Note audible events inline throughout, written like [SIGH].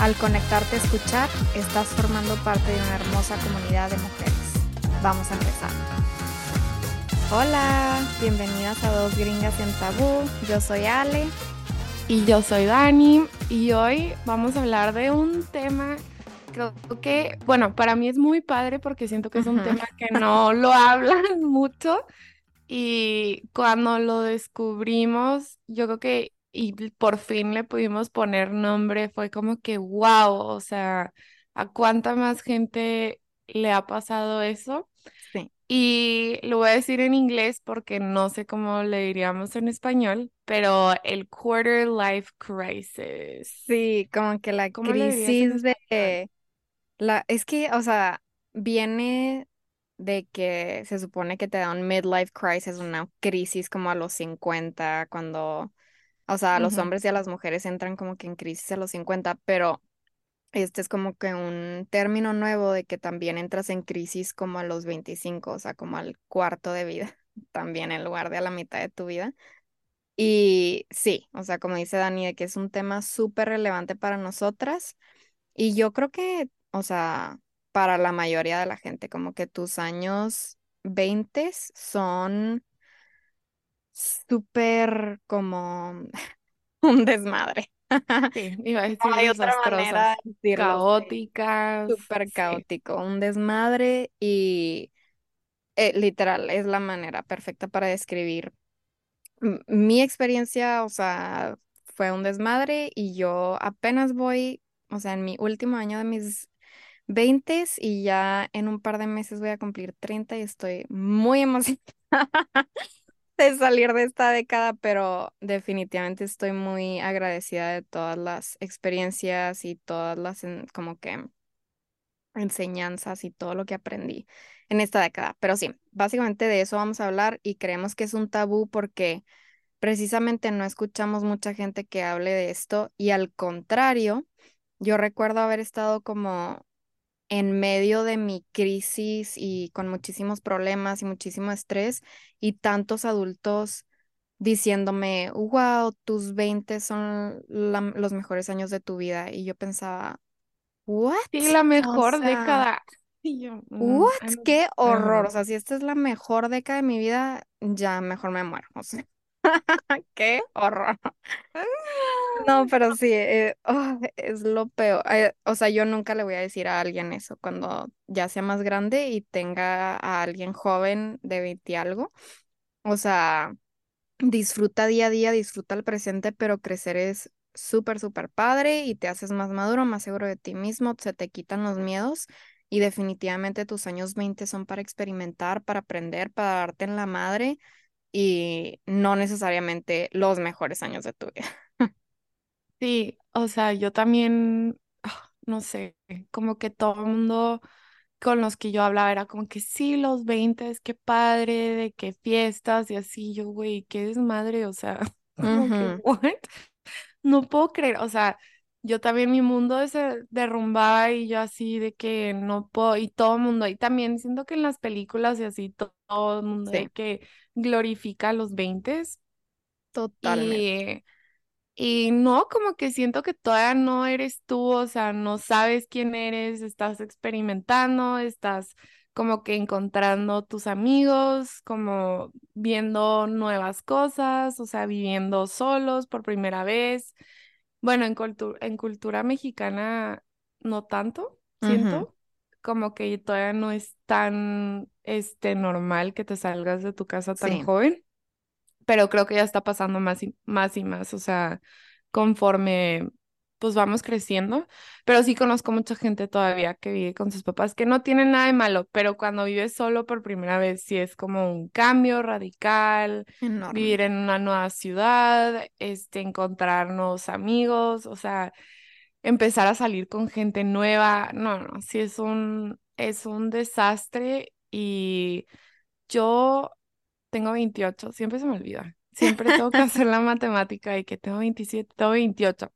Al conectarte a escuchar, estás formando parte de una hermosa comunidad de mujeres. Vamos a empezar. Hola, bienvenidas a Dos Gringas en Tabú. Yo soy Ale. Y yo soy Dani. Y hoy vamos a hablar de un tema creo que, bueno, para mí es muy padre porque siento que es un tema que no [LAUGHS] lo hablan mucho y cuando lo descubrimos, yo creo que y por fin le pudimos poner nombre, fue como que wow, o sea, ¿a cuánta más gente le ha pasado eso? Sí. Y lo voy a decir en inglés porque no sé cómo le diríamos en español, pero el quarter life crisis. Sí, como que la crisis de la es que, o sea, viene de que se supone que te da un midlife crisis, una crisis como a los 50 cuando o sea, los hombres y a las mujeres entran como que en crisis a los 50, pero este es como que un término nuevo de que también entras en crisis como a los 25, o sea, como al cuarto de vida, [LAUGHS] también en lugar de a la mitad de tu vida. Y sí, o sea, como dice Dani, de que es un tema súper relevante para nosotras. Y yo creo que, o sea, para la mayoría de la gente, como que tus años 20 son súper como [LAUGHS] un desmadre. [LAUGHS] Sí, iba a decir Hay otra manera caóticas. Súper caótico, un desmadre y eh, literal es la manera perfecta para describir mi experiencia, o sea, fue un desmadre y yo apenas voy, o sea, en mi último año de mis 20 y ya en un par de meses voy a cumplir 30 y estoy muy [LAUGHS] emocionada de salir de esta década, pero definitivamente estoy muy agradecida de todas las experiencias y todas las como que enseñanzas y todo lo que aprendí en esta década. Pero sí, básicamente de eso vamos a hablar y creemos que es un tabú porque precisamente no escuchamos mucha gente que hable de esto y al contrario, yo recuerdo haber estado como en medio de mi crisis y con muchísimos problemas y muchísimo estrés y tantos adultos diciéndome, wow, tus 20 son los mejores años de tu vida. Y yo pensaba, ¿what? Sí, la mejor década. Mm, ¿What? Qué horror. O sea, si esta es la mejor década de mi vida, ya mejor me muero. O sea, [LAUGHS] qué horror. No, pero sí, eh, oh, es lo peor. Eh, o sea, yo nunca le voy a decir a alguien eso cuando ya sea más grande y tenga a alguien joven de 20 y algo. O sea, disfruta día a día, disfruta el presente, pero crecer es súper, súper padre y te haces más maduro, más seguro de ti mismo, se te quitan los miedos y definitivamente tus años 20 son para experimentar, para aprender, para darte en la madre y no necesariamente los mejores años de tu vida. [LAUGHS] Sí, o sea, yo también, ah, no sé, como que todo el mundo con los que yo hablaba era como que sí, los 20, qué padre, de qué fiestas y así, yo, güey, qué desmadre, o sea, [LAUGHS] como que, what? No puedo creer, o sea, yo también mi mundo se derrumbaba y yo así de que no puedo, y todo el mundo, y también siento que en las películas y así, todo, el mundo de que glorifica los 20. Totalmente. Y no, como que siento que todavía no eres tú, o sea, no sabes quién eres, estás experimentando, estás como que encontrando tus amigos, como viendo nuevas cosas, o sea, viviendo solos por primera vez. Bueno, en, en cultura mexicana no tanto, siento, como que todavía no es tan este, normal que te salgas de tu casa tan joven pero creo que ya está pasando más y más y más, o sea, conforme pues vamos creciendo, pero sí conozco mucha gente todavía que vive con sus papás, que no tienen nada de malo, pero cuando vives solo por primera vez sí es como un cambio radical, vivir en una nueva ciudad, este, encontrar nuevos amigos, o sea, empezar a salir con gente nueva. No, no, sí es un, es un desastre y yo tengo 28, siempre se me olvida. Siempre tengo que [LAUGHS] hacer la matemática y que tengo 27, tengo 28.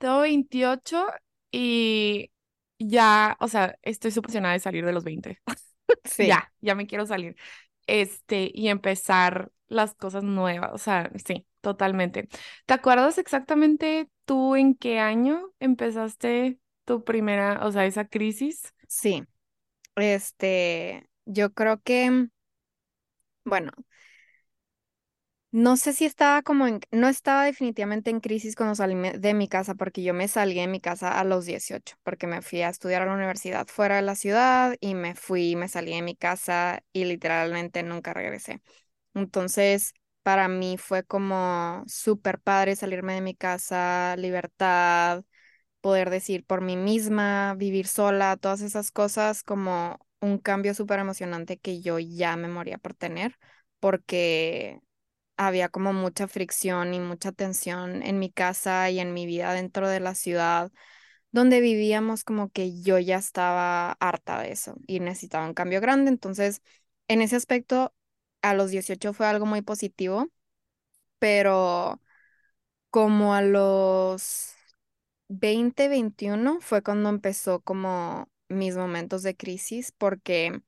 Tengo 28 y ya, o sea, estoy súper emocionada de salir de los 20. [LAUGHS] Sí, Ya, ya me quiero salir. Este, y empezar las cosas nuevas. O sea, sí, totalmente. ¿Te acuerdas exactamente tú en qué año empezaste tu primera, o sea, esa crisis? sí. Este, yo creo que, bueno, no sé si estaba como en, no estaba definitivamente en crisis cuando salí de mi casa, porque yo me salí de mi casa a los 18 porque me fui a estudiar a la universidad fuera de la ciudad y me fui, me salí de mi casa y literalmente nunca regresé. Entonces, para mí fue como súper padre salirme de mi casa, libertad, poder decir por mí misma, vivir sola, todas esas cosas, como un cambio súper emocionante que yo ya me moría por tener, porque había como mucha fricción y mucha tensión en mi casa y en mi vida dentro de la ciudad donde vivíamos, como que yo ya estaba harta de eso y necesitaba un cambio grande. Entonces, en ese aspecto, a los 18 fue algo muy positivo, pero como a los 20 21 fue cuando empezó como mis momentos de crisis, porque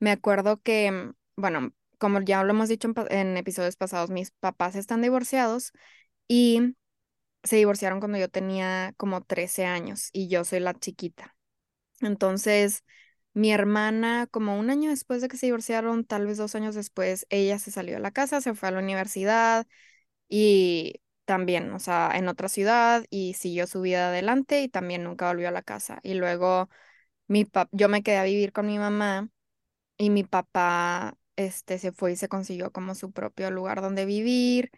me acuerdo que, bueno, como ya lo hemos dicho en, episodios pasados, mis papás están divorciados y se divorciaron cuando yo tenía como 13 años y yo soy la chiquita. Entonces, mi hermana, como un año después de que se divorciaron, tal vez dos años después, ella se salió de la casa, se fue a la universidad y también, o sea, en otra ciudad y siguió su vida adelante y también nunca volvió a la casa. Y luego mi yo me quedé a vivir con mi mamá y mi papá, este, se fue y se consiguió como su propio lugar donde vivir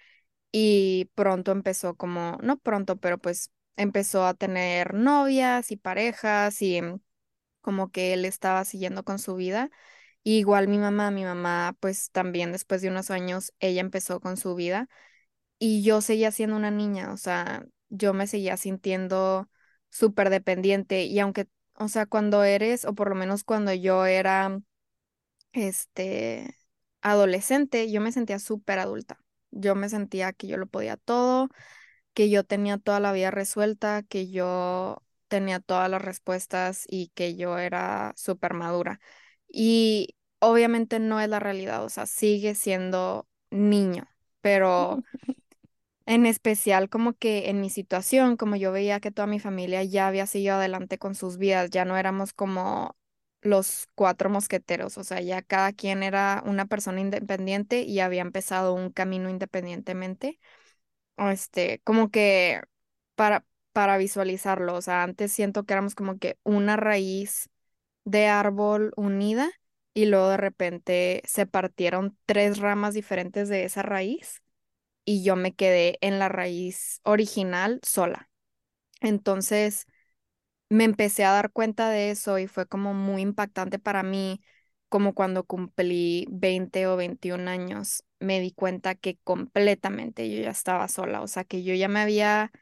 y pronto empezó como, no pronto, pero pues empezó a tener novias y parejas y como que él estaba siguiendo con su vida. Igual mi mamá, mi mamá pues también después de unos años ella empezó con su vida y yo seguía siendo una niña, o sea, yo me seguía sintiendo súper dependiente y aunque, o sea, cuando eres, o por lo menos cuando yo era, este, adolescente, yo me sentía súper adulta. Yo me sentía que yo lo podía todo, que yo tenía toda la vida resuelta, que yo tenía todas las respuestas y que yo era súper madura. Y obviamente no es la realidad, o sea, sigue siendo niño, pero [LAUGHS] en especial como que en mi situación, como yo veía que toda mi familia ya había seguido adelante con sus vidas, ya no éramos como los cuatro mosqueteros, o sea, ya cada quien era una persona independiente y había empezado un camino independientemente este, como que para, para visualizarlo, o sea, antes siento que éramos como que una raíz de árbol unida y luego de repente se partieron tres ramas diferentes de esa raíz y yo me quedé en la raíz original sola. Entonces me empecé a dar cuenta de eso y fue como muy impactante para mí, como cuando cumplí 20 o 21 años, me di cuenta que completamente yo ya estaba sola, o sea, que yo ya me había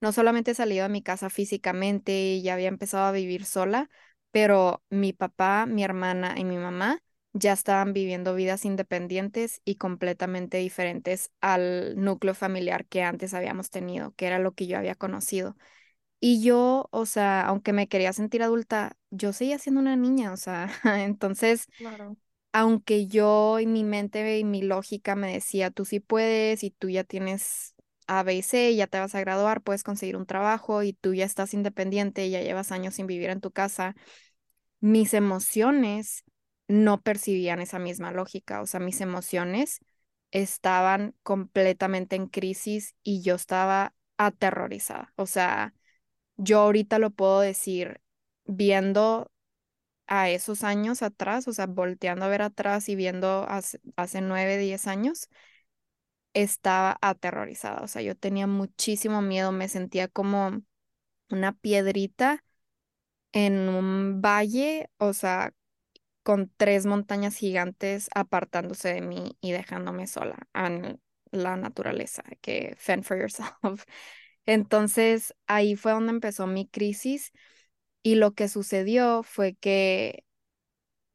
no solamente salido a mi casa físicamente y ya había empezado a vivir sola, pero mi papá, mi hermana y mi mamá ya estaban viviendo vidas independientes y completamente diferentes al núcleo familiar que antes habíamos tenido, que era lo que yo había conocido. Y yo, o sea, aunque me quería sentir adulta, yo seguía siendo una niña, o sea, [LAUGHS] entonces, Claro. aunque yo y mi mente y mi lógica me decía, tú sí puedes y tú ya tienes A, B y C, ya te vas a graduar, puedes conseguir un trabajo y tú ya estás independiente, ya llevas años sin vivir en tu casa, mis emociones no percibían esa misma lógica, o sea, mis emociones estaban completamente en crisis y yo estaba aterrorizada, o sea yo ahorita lo puedo decir viendo a esos años atrás, o sea, volteando a ver atrás y viendo hace, hace nueve, diez años, estaba aterrorizada. O sea, yo tenía muchísimo miedo, me sentía como una piedrita en un valle, o sea, con tres montañas gigantes apartándose de mí y dejándome sola en la naturaleza, que fend for yourself. [LAUGHS] Entonces ahí fue donde empezó mi crisis y lo que sucedió fue que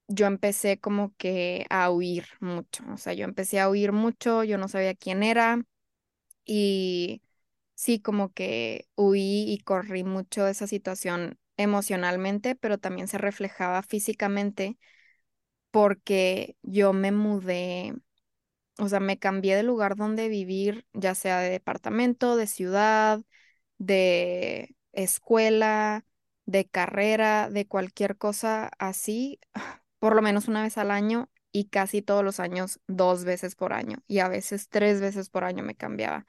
yo empecé como que a huir mucho, o sea, yo empecé a huir mucho, yo no sabía quién era y sí, como que huí y corrí mucho de esa situación emocionalmente, pero también se reflejaba físicamente porque yo me mudé, o sea, me cambié de lugar donde vivir, ya sea de departamento, de ciudad, de escuela, de carrera, de cualquier cosa así, [SIGHS] por lo menos una vez al año y casi todos los años dos veces por año y a veces tres veces por año me cambiaba.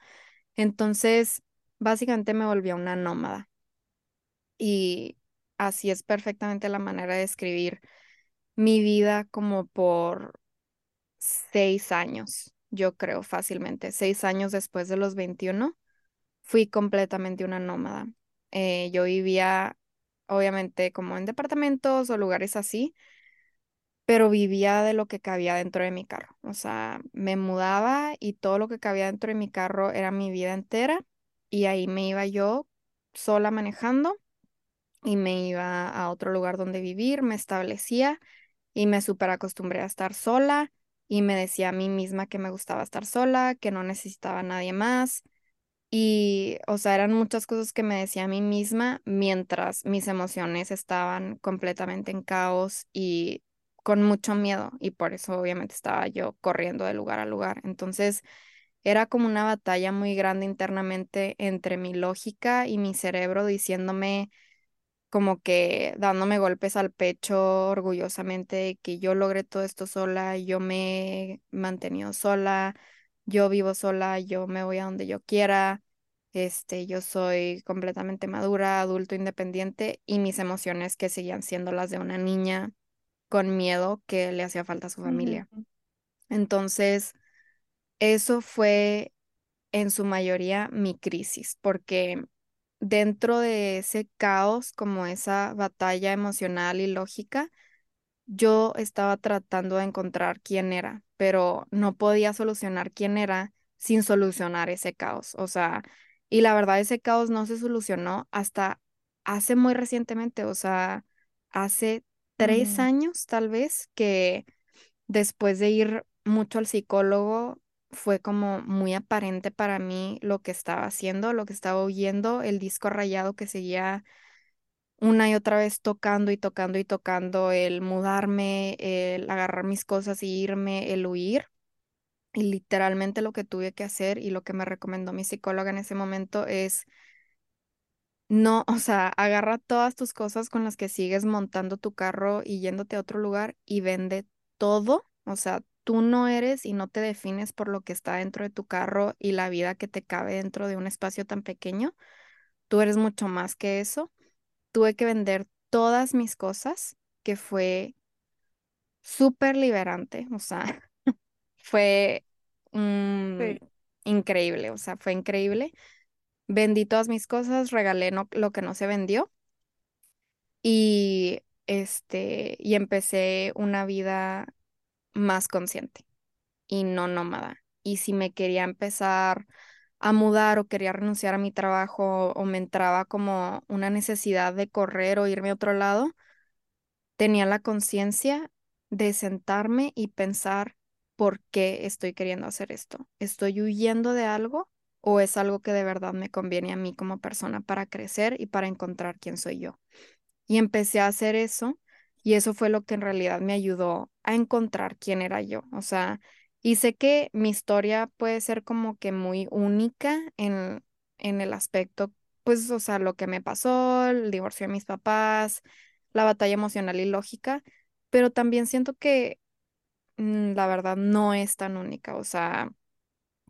Entonces, básicamente me volví una nómada y así es perfectamente la manera de escribir mi vida como por seis años, yo creo fácilmente, seis años después de los 21, fui completamente una nómada. Eh, yo vivía, obviamente, como en departamentos o lugares así, pero vivía de lo que cabía dentro de mi carro. O sea, me mudaba y todo lo que cabía dentro de mi carro era mi vida entera y ahí me iba yo sola manejando y me iba a otro lugar donde vivir, me establecía y me super acostumbré a estar sola y me decía a mí misma que me gustaba estar sola, que no necesitaba a nadie más. Y, o sea, eran muchas cosas que me decía a mí misma mientras mis emociones estaban completamente en caos y con mucho miedo. Y por eso obviamente estaba yo corriendo de lugar a lugar. Entonces, era como una batalla muy grande internamente entre mi lógica y mi cerebro diciéndome como que dándome golpes al pecho orgullosamente de que yo logré todo esto sola, yo me he mantenido sola, yo vivo sola, yo me voy a donde yo quiera, este, yo soy completamente madura, adulto, independiente y mis emociones que seguían siendo las de una niña con miedo que le hacía falta a su familia. Entonces, eso fue en su mayoría mi crisis, porque dentro de ese caos, como esa batalla emocional y lógica, yo estaba tratando de encontrar quién era, pero no podía solucionar quién era sin solucionar ese caos. O sea, y la verdad ese caos no se solucionó hasta hace muy recientemente, o sea, hace tres Mm, años tal vez que después de ir mucho al psicólogo, fue como muy aparente para mí lo que estaba haciendo, lo que estaba oyendo, el disco rayado que seguía una y otra vez tocando y tocando y tocando, el mudarme, el agarrar mis cosas y irme, el huir. Y literalmente lo que tuve que hacer y lo que me recomendó mi psicóloga en ese momento es no, o sea, agarra todas tus cosas con las que sigues montando tu carro y yéndote a otro lugar y vende todo. O sea, tú no eres y no te defines por lo que está dentro de tu carro y la vida que te cabe dentro de un espacio tan pequeño. Tú eres mucho más que eso. Tuve que vender todas mis cosas, que fue súper liberante. O sea, [LAUGHS] fue mm, sí. increíble. O sea, fue increíble. Vendí todas mis cosas, regalé no- lo que no se vendió y este y empecé una vida más consciente y no nómada. Y si me quería empezar a mudar o quería renunciar a mi trabajo o me entraba como una necesidad de correr o irme a otro lado, tenía la conciencia de sentarme y pensar por qué estoy queriendo hacer esto. ¿Estoy huyendo de algo o es algo que de verdad me conviene a mí como persona para crecer y para encontrar quién soy yo? Y empecé a hacer eso y eso fue lo que en realidad me ayudó a encontrar quién era yo. O sea, y sé que mi historia puede ser como que muy única en, en el aspecto, pues, o sea, lo que me pasó, el divorcio de mis papás, la batalla emocional y lógica, pero también siento que mm, la verdad no es tan única. O sea,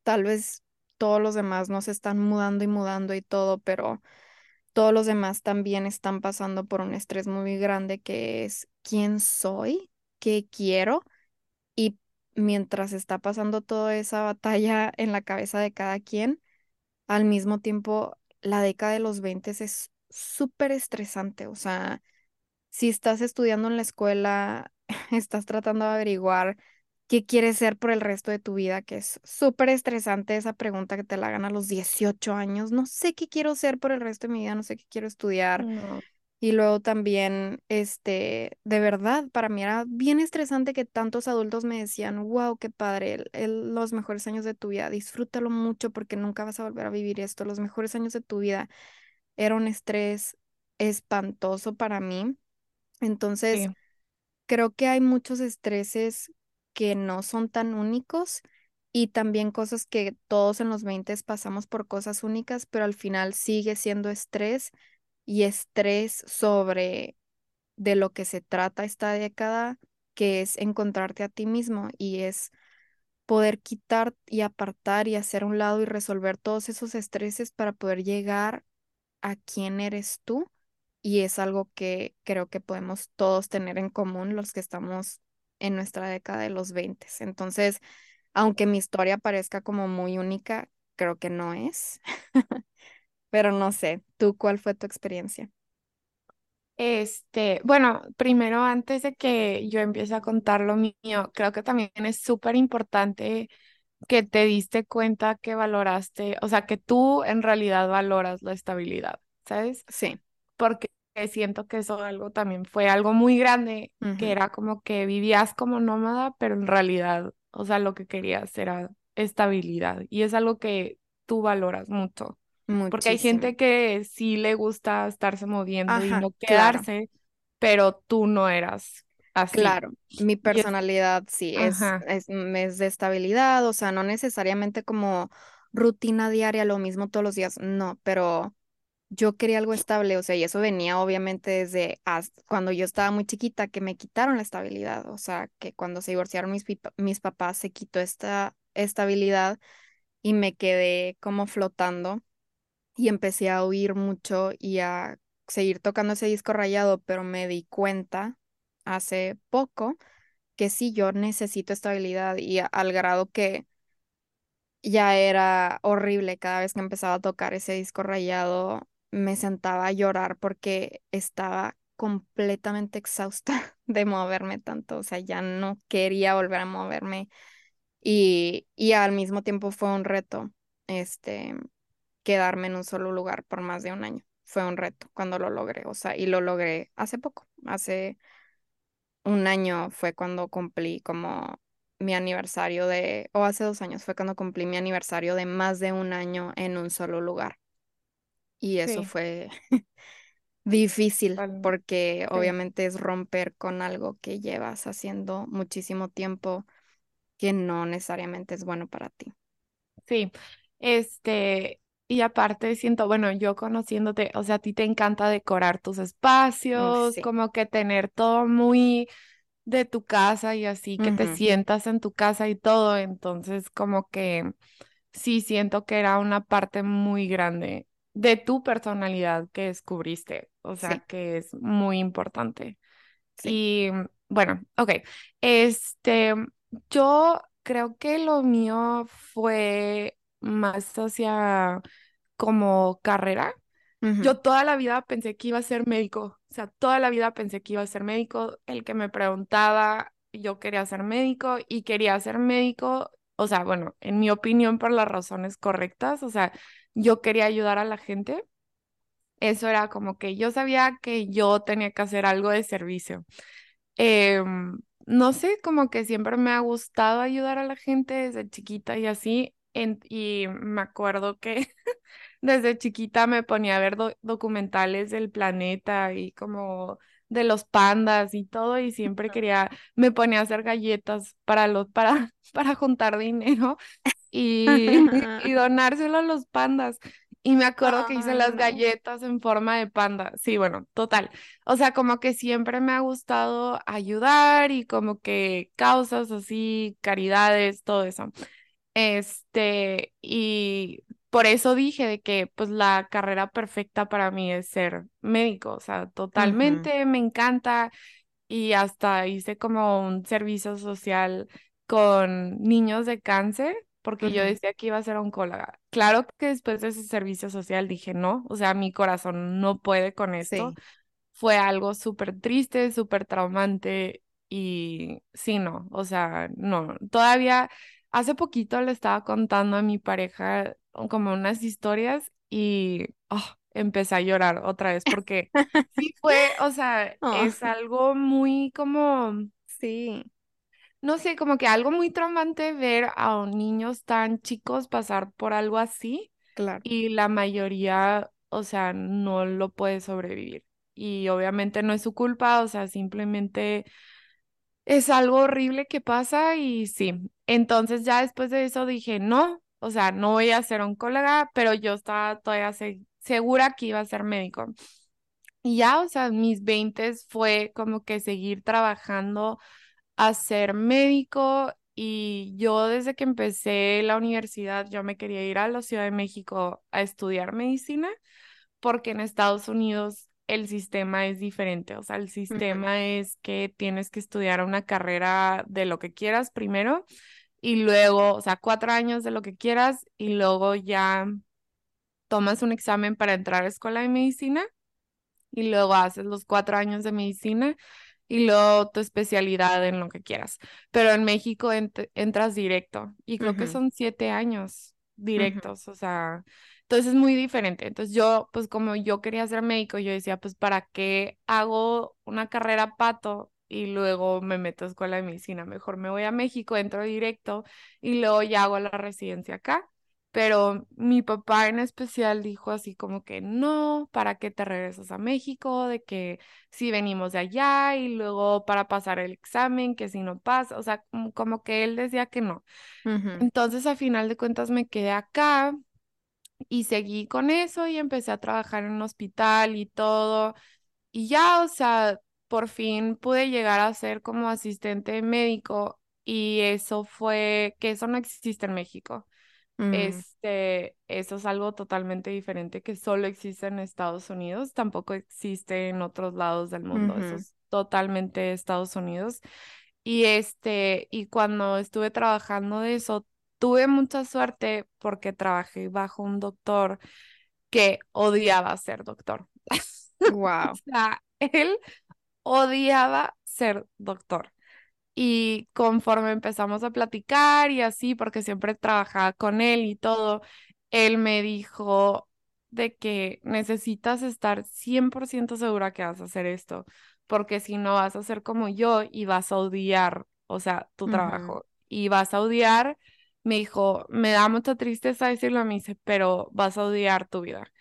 tal vez todos los demás no se están mudando y mudando y todo, pero todos los demás también están pasando por un estrés muy grande que es quién soy, qué quiero y mientras está pasando toda esa batalla en la cabeza de cada quien, al mismo tiempo la década de los 20 es súper estresante, o sea, si estás estudiando en la escuela, [LAUGHS] estás tratando de averiguar ¿qué quieres ser por el resto de tu vida? Que es súper estresante esa pregunta que te la hagan a los 18 años. No sé qué quiero ser por el resto de mi vida, no sé qué quiero estudiar. No. Y luego también, este, de verdad, para mí era bien estresante que tantos adultos me decían, wow, qué padre, el- el- los mejores años de tu vida, disfrútalo mucho porque nunca vas a volver a vivir esto. Los mejores años de tu vida era un estrés espantoso para mí. Entonces, Sí, creo que hay muchos estreses que no son tan únicos y también cosas que todos en los 20 pasamos por cosas únicas, pero al final sigue siendo estrés y estrés sobre de lo que se trata esta década, que es encontrarte a ti mismo y es poder quitar y apartar y hacer a un lado y resolver todos esos estreses para poder llegar a quién eres tú. Y es algo que creo que podemos todos tener en común los que estamos en nuestra década de los 20. Entonces, aunque mi historia parezca como muy única, creo que no es. [LAUGHS] Pero no sé, ¿tú cuál fue tu experiencia? Este, bueno, primero antes de que yo empiece a contar lo mío, creo que también es súper importante que te diste cuenta que valoraste, o sea, que tú en realidad valoras la estabilidad, ¿sabes? Sí. Porque siento que eso algo también fue algo muy grande, que era como que vivías como nómada, pero en realidad, o sea, lo que querías era estabilidad y es algo que tú valoras mucho. Porque hay gente que sí le gusta estarse moviendo y no claro. quedarse, pero tú no eras así. Claro, mi Y es, personalidad sí es, es, mm, es de estabilidad, o sea, no necesariamente como rutina diaria, lo mismo todos los días, no, pero yo quería algo estable, o sea, y eso venía obviamente desde cuando yo estaba muy chiquita, que me quitaron la estabilidad, o sea, que cuando se divorciaron mis, mis papás se quitó esta estabilidad y me quedé como flotando y empecé a oír mucho y a seguir tocando ese disco rayado, pero me di cuenta hace poco que sí, yo necesito estabilidad y al grado que ya era horrible cada vez que empezaba a tocar ese disco rayado, me sentaba a llorar porque estaba completamente exhausta [LAUGHS] de moverme tanto, o sea, ya no quería volver a moverme y, y al mismo tiempo fue un reto, este, quedarme en un solo lugar por más de un año. Fue un reto cuando lo logré, o sea, y lo logré hace poco, hace un año fue cuando cumplí como mi aniversario de, o hace dos años fue cuando cumplí mi aniversario de más de un año en un solo lugar. Y eso sí, fue [LAUGHS] difícil porque sí, obviamente es romper con algo que llevas haciendo muchísimo tiempo que no necesariamente es bueno para ti. sí. Este, y aparte siento, bueno, yo conociéndote, o sea, a ti te encanta decorar tus Mm, espacios, Sí. como que tener todo muy de tu casa y así, que te sientas en tu casa y todo, entonces como que sí siento que era una parte muy grande de tu personalidad que descubriste, o sea, Sí, que es muy importante. sí. Y bueno, ok, este, yo creo que lo mío fue más hacia como carrera. Yo toda la vida pensé que iba a ser médico, o sea, toda la vida pensé que iba a ser médico. El que me preguntaba, yo quería ser médico y quería ser médico, o sea, bueno, en mi opinión, por las razones correctas, o sea, yo quería ayudar a la gente. Eso era como que yo sabía que yo tenía que hacer algo de servicio. Em, no sé, como que siempre me ha gustado ayudar a la gente desde chiquita y así. y me acuerdo que [LAUGHS] desde chiquita me ponía a ver do- documentales del planeta y como de los pandas y todo y siempre quería, me ponía a hacer galletas para los, para, [LAUGHS] para juntar dinero y, [LAUGHS] y donárselo a los pandas. Y me acuerdo que hice las galletas en forma de panda. Sí, bueno, total. O sea, como que siempre me ha gustado ayudar y como que causas así, caridades, todo eso. Este, y por eso dije de que pues la carrera perfecta para mí es ser médico, o sea, totalmente me encanta y hasta hice como un servicio social con niños de cáncer porque yo decía que iba a ser oncóloga. Claro que después de ese servicio social dije no, o sea, mi corazón no puede con esto. Sí. Fue algo súper triste, súper traumante y sí, no, o sea, no, todavía hace poquito le estaba contando a mi pareja como unas historias y oh, empecé a llorar otra vez porque sí [LAUGHS] fue, o sea, Oh, es algo muy como, sí, no sé, como que algo muy traumante ver a niños tan chicos pasar por algo así claro. y la mayoría, o sea, no lo puede sobrevivir. Y obviamente no es su culpa, o sea, simplemente es algo horrible que pasa y sí. Entonces ya después de eso dije, no, o sea, no voy a ser oncóloga, pero yo estaba todavía se- segura que iba a ser médico. Y ya, o sea, mis veintes fue como que seguir trabajando a ser médico y yo desde que empecé la universidad, yo me quería ir a la Ciudad de México a estudiar medicina porque en Estados Unidos el sistema es diferente, o sea, el sistema es que tienes que estudiar una carrera de lo que quieras primero y luego, o sea, cuatro años de lo que quieras y luego ya tomas un examen para entrar a escuela de medicina y luego haces los cuatro años de medicina y luego tu especialidad en lo que quieras. Pero en México ent- entras directo y creo que son siete años directos, o sea, entonces es muy diferente. Entonces yo, pues como yo quería ser médico, yo decía, pues ¿para qué hago una carrera pato? Y luego me meto a escuela de medicina. Mejor me voy a México, entro directo y luego ya hago la residencia acá pero mi papá en especial dijo así como que no, ¿para qué te regresas a México? De que si venimos de allá y luego para pasar el examen, que si no pasa, o sea, como, como que él decía que no. Entonces, a final de cuentas, me quedé acá y seguí con eso y empecé a trabajar en un hospital y todo. Y ya, o sea, por fin pude llegar a ser como asistente médico y eso fue, que eso no existe en México. mm, Este, eso es algo totalmente diferente que solo existe en Estados Unidos, tampoco existe en otros lados del mundo, eso es totalmente Estados Unidos. Y este, y cuando estuve trabajando de eso, tuve mucha suerte porque trabajé bajo un doctor que odiaba ser doctor. [LAUGHS] O Wow. sea, él odiaba ser doctor. Y conforme empezamos a platicar y así, porque siempre trabajaba con él y todo, él me dijo de que necesitas estar 100% segura que vas a hacer esto, porque si no vas a ser como yo y vas a odiar, o sea, tu trabajo y vas a odiar, me dijo, me da mucha tristeza decirlo, me dice, pero vas a odiar tu vida.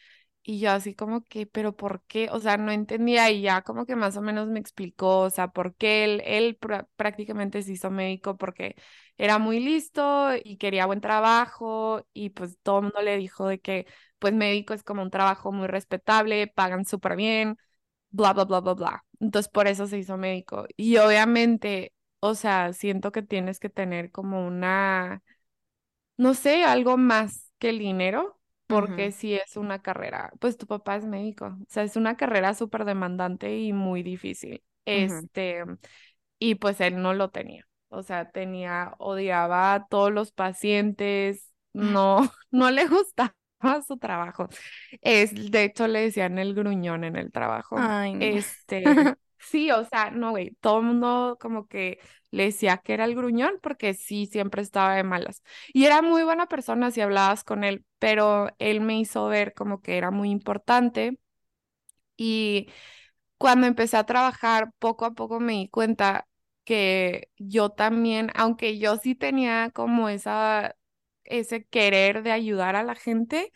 Y yo así como que, pero ¿por qué? O sea, no entendía y ya como que más o menos me explicó, o sea, por qué él, él prá- prácticamente se hizo médico porque era muy listo y quería buen trabajo y pues todo el mundo le dijo de que pues médico es como un trabajo muy respetable, pagan súper bien, bla, bla, bla, bla, bla. Entonces por eso se hizo médico. Y obviamente, o sea, siento que tienes que tener como una no sé, algo más que el dinero, porque ujú, si es una carrera, pues tu papá es médico, o sea, es una carrera súper demandante y muy difícil. Este, y pues él no lo tenía, o sea, tenía, odiaba a todos los pacientes, no, [LAUGHS] [LAUGHS] no le gustaba su trabajo. Es, de hecho, le decían el gruñón en el trabajo. Ay, no. Este, [LAUGHS] sí, o sea, no, güey, todo el mundo como que le decía que era el gruñón porque sí, siempre estaba de malas. Y era muy buena persona si hablabas con él, pero él me hizo ver como que era muy importante. Y cuando empecé a trabajar, poco a poco me di cuenta que yo también, aunque yo sí tenía como esa, ese querer de ayudar a la gente,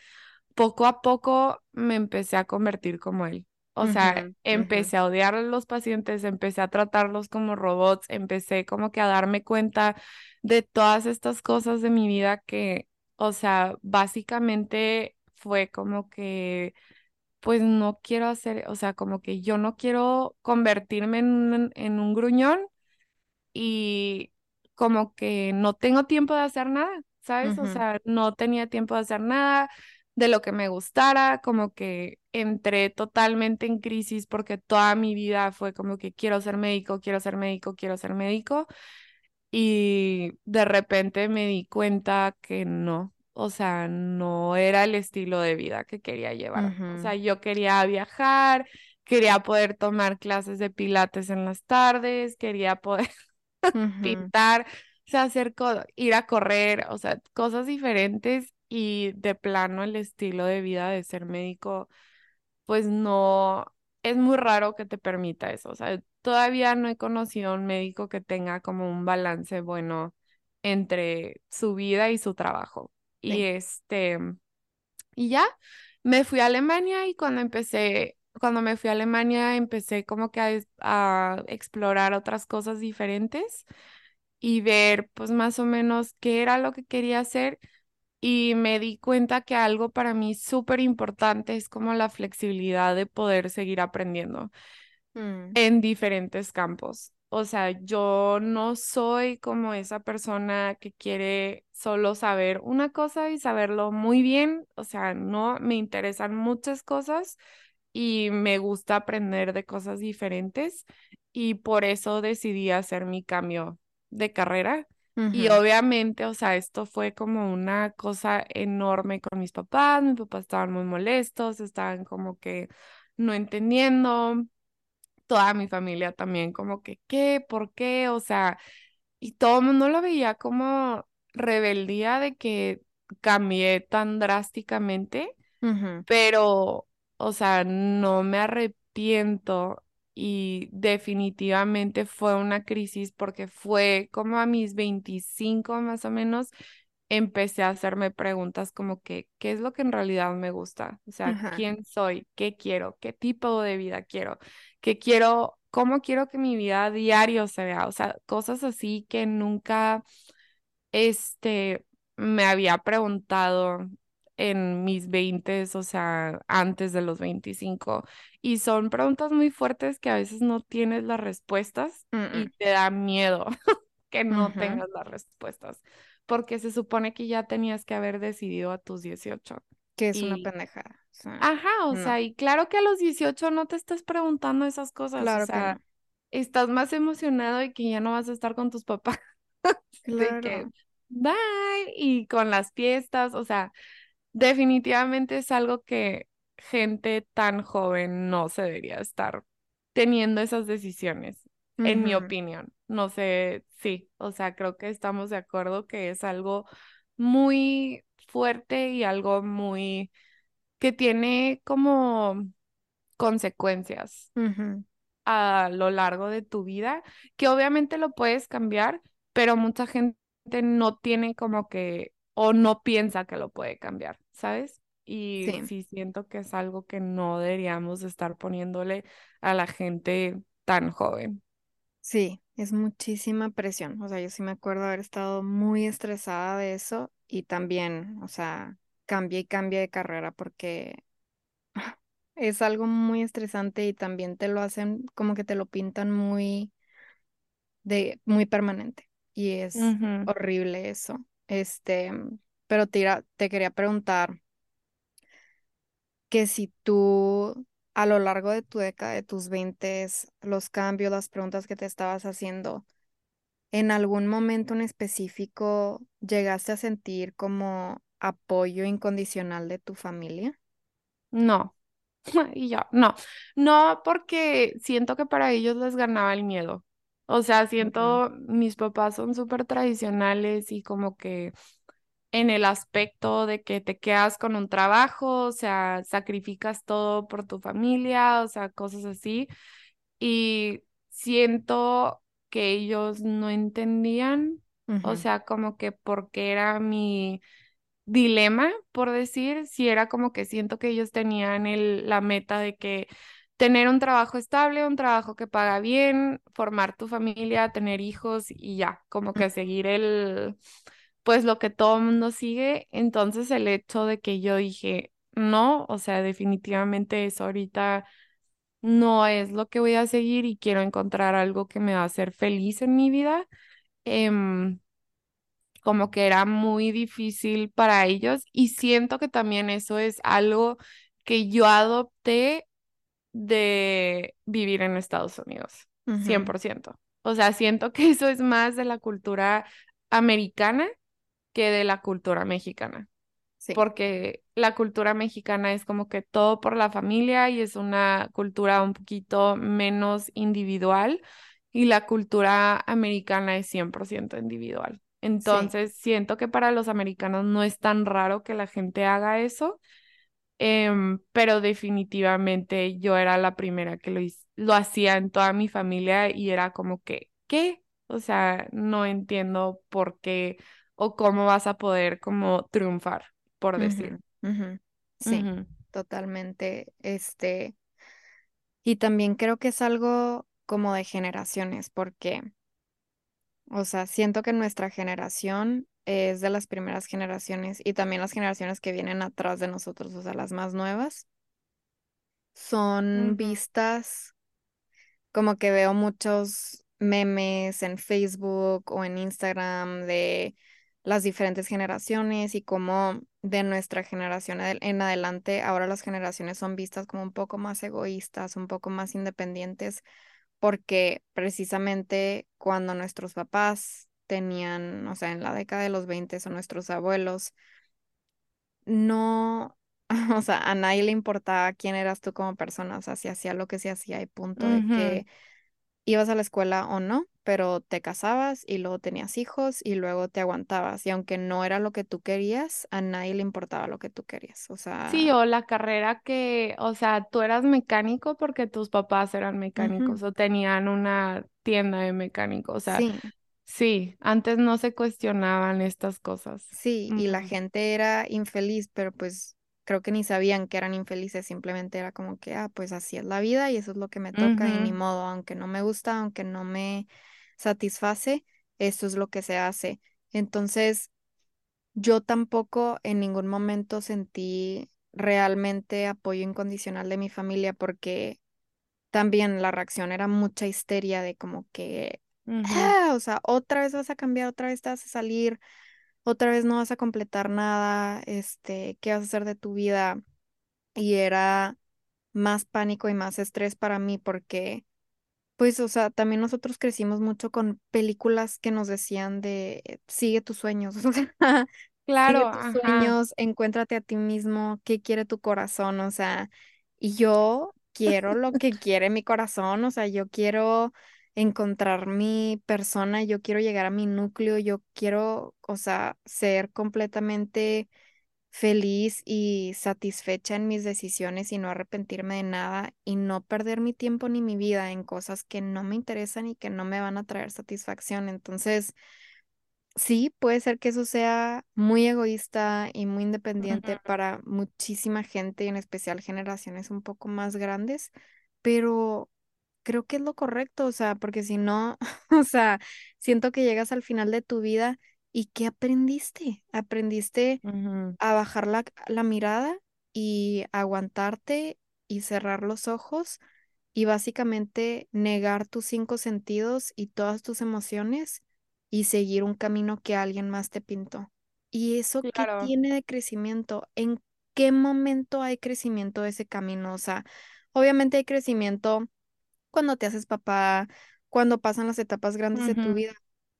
poco a poco me empecé a convertir como él. O sea, empecé a odiar a los pacientes, empecé a tratarlos como robots, empecé como que a darme cuenta de todas estas cosas de mi vida que, o sea, básicamente fue como que, pues no quiero hacer, o sea, como que yo no quiero convertirme en un, en un gruñón y como que no tengo tiempo de hacer nada, ¿sabes? O sea, no tenía tiempo de hacer nada de lo que me gustara, como que entré totalmente en crisis porque toda mi vida fue como que quiero ser médico, quiero ser médico, quiero ser médico y de repente me di cuenta que no. O sea, no era el estilo de vida que quería llevar. O sea, yo quería viajar, quería poder tomar clases de pilates en las tardes, quería poder [LAUGHS] pintar, o sea, hacer ir a correr, o sea, cosas diferentes y de plano el estilo de vida de ser médico, pues no, es muy raro que te permita eso, o sea, todavía no he conocido a un médico que tenga como un balance bueno entre su vida y su trabajo. Y este, y ya, me fui a Alemania y cuando empecé, cuando me fui a Alemania empecé como que a, a explorar otras cosas diferentes y ver pues más o menos qué era lo que quería hacer y me di cuenta que algo para mí súper importante es como la flexibilidad de poder seguir aprendiendo Mm, en diferentes campos. O sea, yo no soy como esa persona que quiere solo saber una cosa y saberlo muy bien. O sea, no, me interesan muchas cosas y me gusta aprender de cosas diferentes y por eso decidí hacer mi cambio de carrera. Y obviamente, o sea, esto fue como una cosa enorme con mis papás. Mis papás estaban muy molestos, estaban como que no entendiendo toda mi familia también como que, ¿qué? ¿Por qué? O sea, y todo el mundo lo veía como rebeldía de que cambié tan drásticamente, pero, o sea, no me arrepiento y definitivamente fue una crisis porque fue como a mis 25 más o menos empecé a hacerme preguntas como que, ¿qué es lo que en realidad me gusta? O sea, ajá, ¿quién soy? ¿Qué quiero? ¿Qué tipo de vida quiero? ¿Qué quiero? ¿Cómo quiero que mi vida diario se vea? O sea, cosas así que nunca, este, me había preguntado en mis veintes, o sea, antes de los 25. Y son preguntas muy fuertes que a veces no tienes las respuestas mm, y mm, te da miedo [LAUGHS] que no ujú, tengas las respuestas, porque se supone que ya tenías que haber decidido a tus 18. Que es una Y, pendejada. O sea, ajá, o no, sea, y claro que a los 18 no te estás preguntando esas cosas, o claro que sea, no. estás más emocionado de que ya no vas a estar con tus papás, [LAUGHS] de que Claro. bye, y con las fiestas, o sea, definitivamente es algo que gente tan joven no se debería estar teniendo esas decisiones, en mi opinión. No sé, sí, o sea, creo que estamos de acuerdo que es algo muy fuerte y algo muy que tiene como consecuencias a lo largo de tu vida, que obviamente lo puedes cambiar, pero mucha gente no tiene como que o no piensa que lo puede cambiar, ¿sabes? Y Sí, sí siento que es algo que no deberíamos estar poniéndole a la gente tan joven. sí, es muchísima presión. O sea, yo sí me acuerdo haber estado muy estresada de eso y también, o sea, cambié y cambié de carrera porque [LAUGHS] es algo muy estresante y también te lo hacen como que te lo pintan muy de muy permanente y es horrible eso. Este, pero te, iba- te quería preguntar que si tú a lo largo de tu década, de tus veintes, los cambios, las preguntas que te estabas haciendo, en algún momento en específico llegaste a sentir como apoyo incondicional de tu familia. No. [LAUGHS] Y yo, no, no porque siento que para ellos les ganaba el miedo. O sea, siento, mis papás son súper tradicionales y como que en el aspecto de que te quedas con un trabajo, o sea, sacrificas todo por tu familia, o sea, cosas así. Y siento que ellos no entendían, o sea, como que porque era mi dilema, por decir, si era como que siento que ellos tenían el, la meta de que tener un trabajo estable, un trabajo que paga bien, formar tu familia, tener hijos y ya, como que seguir el, pues lo que todo el mundo sigue. Entonces el hecho de que yo dije, no, o sea, definitivamente eso ahorita no es lo que voy a seguir y quiero encontrar algo que me va a hacer feliz en mi vida. em, como que era muy difícil para ellos y siento que también eso es algo que yo adopté de vivir en Estados Unidos, cien ujú. por ciento O sea, siento que eso es más de la cultura americana que de la cultura mexicana. sí. porque la cultura mexicana es como que todo por la familia y es una cultura un poquito menos individual y la cultura americana es 100% individual. Sí. Entonces, siento que para los americanos no es tan raro que la gente haga eso, em, pero definitivamente yo era la primera que lo, lo hacía en toda mi familia y era como que, ¿qué? O sea, no entiendo por qué o cómo vas a poder como triunfar, por decir. Sí, totalmente. Este, y también creo que es algo como de generaciones, porque, o sea, siento que nuestra generación es de las primeras generaciones y también las generaciones que vienen atrás de nosotros, o sea, las más nuevas, son vistas como que veo muchos memes en Facebook o en Instagram de las diferentes generaciones y cómo de nuestra generación en adelante ahora las generaciones son vistas como un poco más egoístas, un poco más independientes, porque precisamente cuando nuestros papás tenían, o sea, en la década de los 20 o nuestros abuelos, no, [LAUGHS] o sea, a nadie le importaba quién eras tú como persona, o sea, si hacía lo que se hacía y punto de que ibas a la escuela o no, pero te casabas y luego tenías hijos y luego te aguantabas. Y aunque no era lo que tú querías, a nadie le importaba lo que tú querías. O Sí, sea, o la carrera que, o sea, tú eras mecánico porque tus papás eran mecánicos o tenían una tienda de mecánicos. O sea, sí, sí, antes no se cuestionaban estas cosas. sí. Y la Ujú, gente era infeliz, pero pues creo que ni sabían que eran infelices. Simplemente era como que, ah, pues así es la vida y eso es lo que me toca y ni modo, aunque no me gusta, aunque no me satisface, esto es lo que se hace. Entonces... Yo tampoco en ningún momento sentí realmente apoyo incondicional de mi familia porque también la reacción era mucha histeria de como que, ah, o sea, otra vez vas a cambiar, otra vez te vas a salir, otra vez no vas a completar nada, este, ¿qué vas a hacer de tu vida? Y era más pánico y más estrés para mí porque pues, o sea, también nosotros crecimos mucho con películas que nos decían de sigue tus sueños, [LAUGHS] o sea, sigue Claro, tus ajá. sueños, encuéntrate a ti mismo, qué quiere tu corazón, o sea, y yo quiero lo que [LAUGHS] quiere mi corazón, o sea, yo quiero encontrar mi persona, yo quiero llegar a mi núcleo, yo quiero, o sea, ser completamente feliz y satisfecha en mis decisiones y no arrepentirme de nada y no perder mi tiempo ni mi vida en cosas que no me interesan y que no me van a traer satisfacción. Entonces, sí, puede ser que eso sea muy egoísta y muy independiente para muchísima gente y en especial generaciones un poco más grandes, pero creo que es lo correcto, o sea, porque si no, [LAUGHS] o sea, siento que llegas al final de tu vida y ¿qué aprendiste? Aprendiste a bajar la, la mirada y aguantarte y cerrar los ojos y básicamente negar tus cinco sentidos y todas tus emociones y seguir un camino que alguien más te pintó. ¿Y eso qué Claro. tiene de crecimiento? ¿En qué momento hay crecimiento de ese camino? O sea, obviamente hay crecimiento cuando te haces papá, cuando pasan las etapas grandes de tu vida,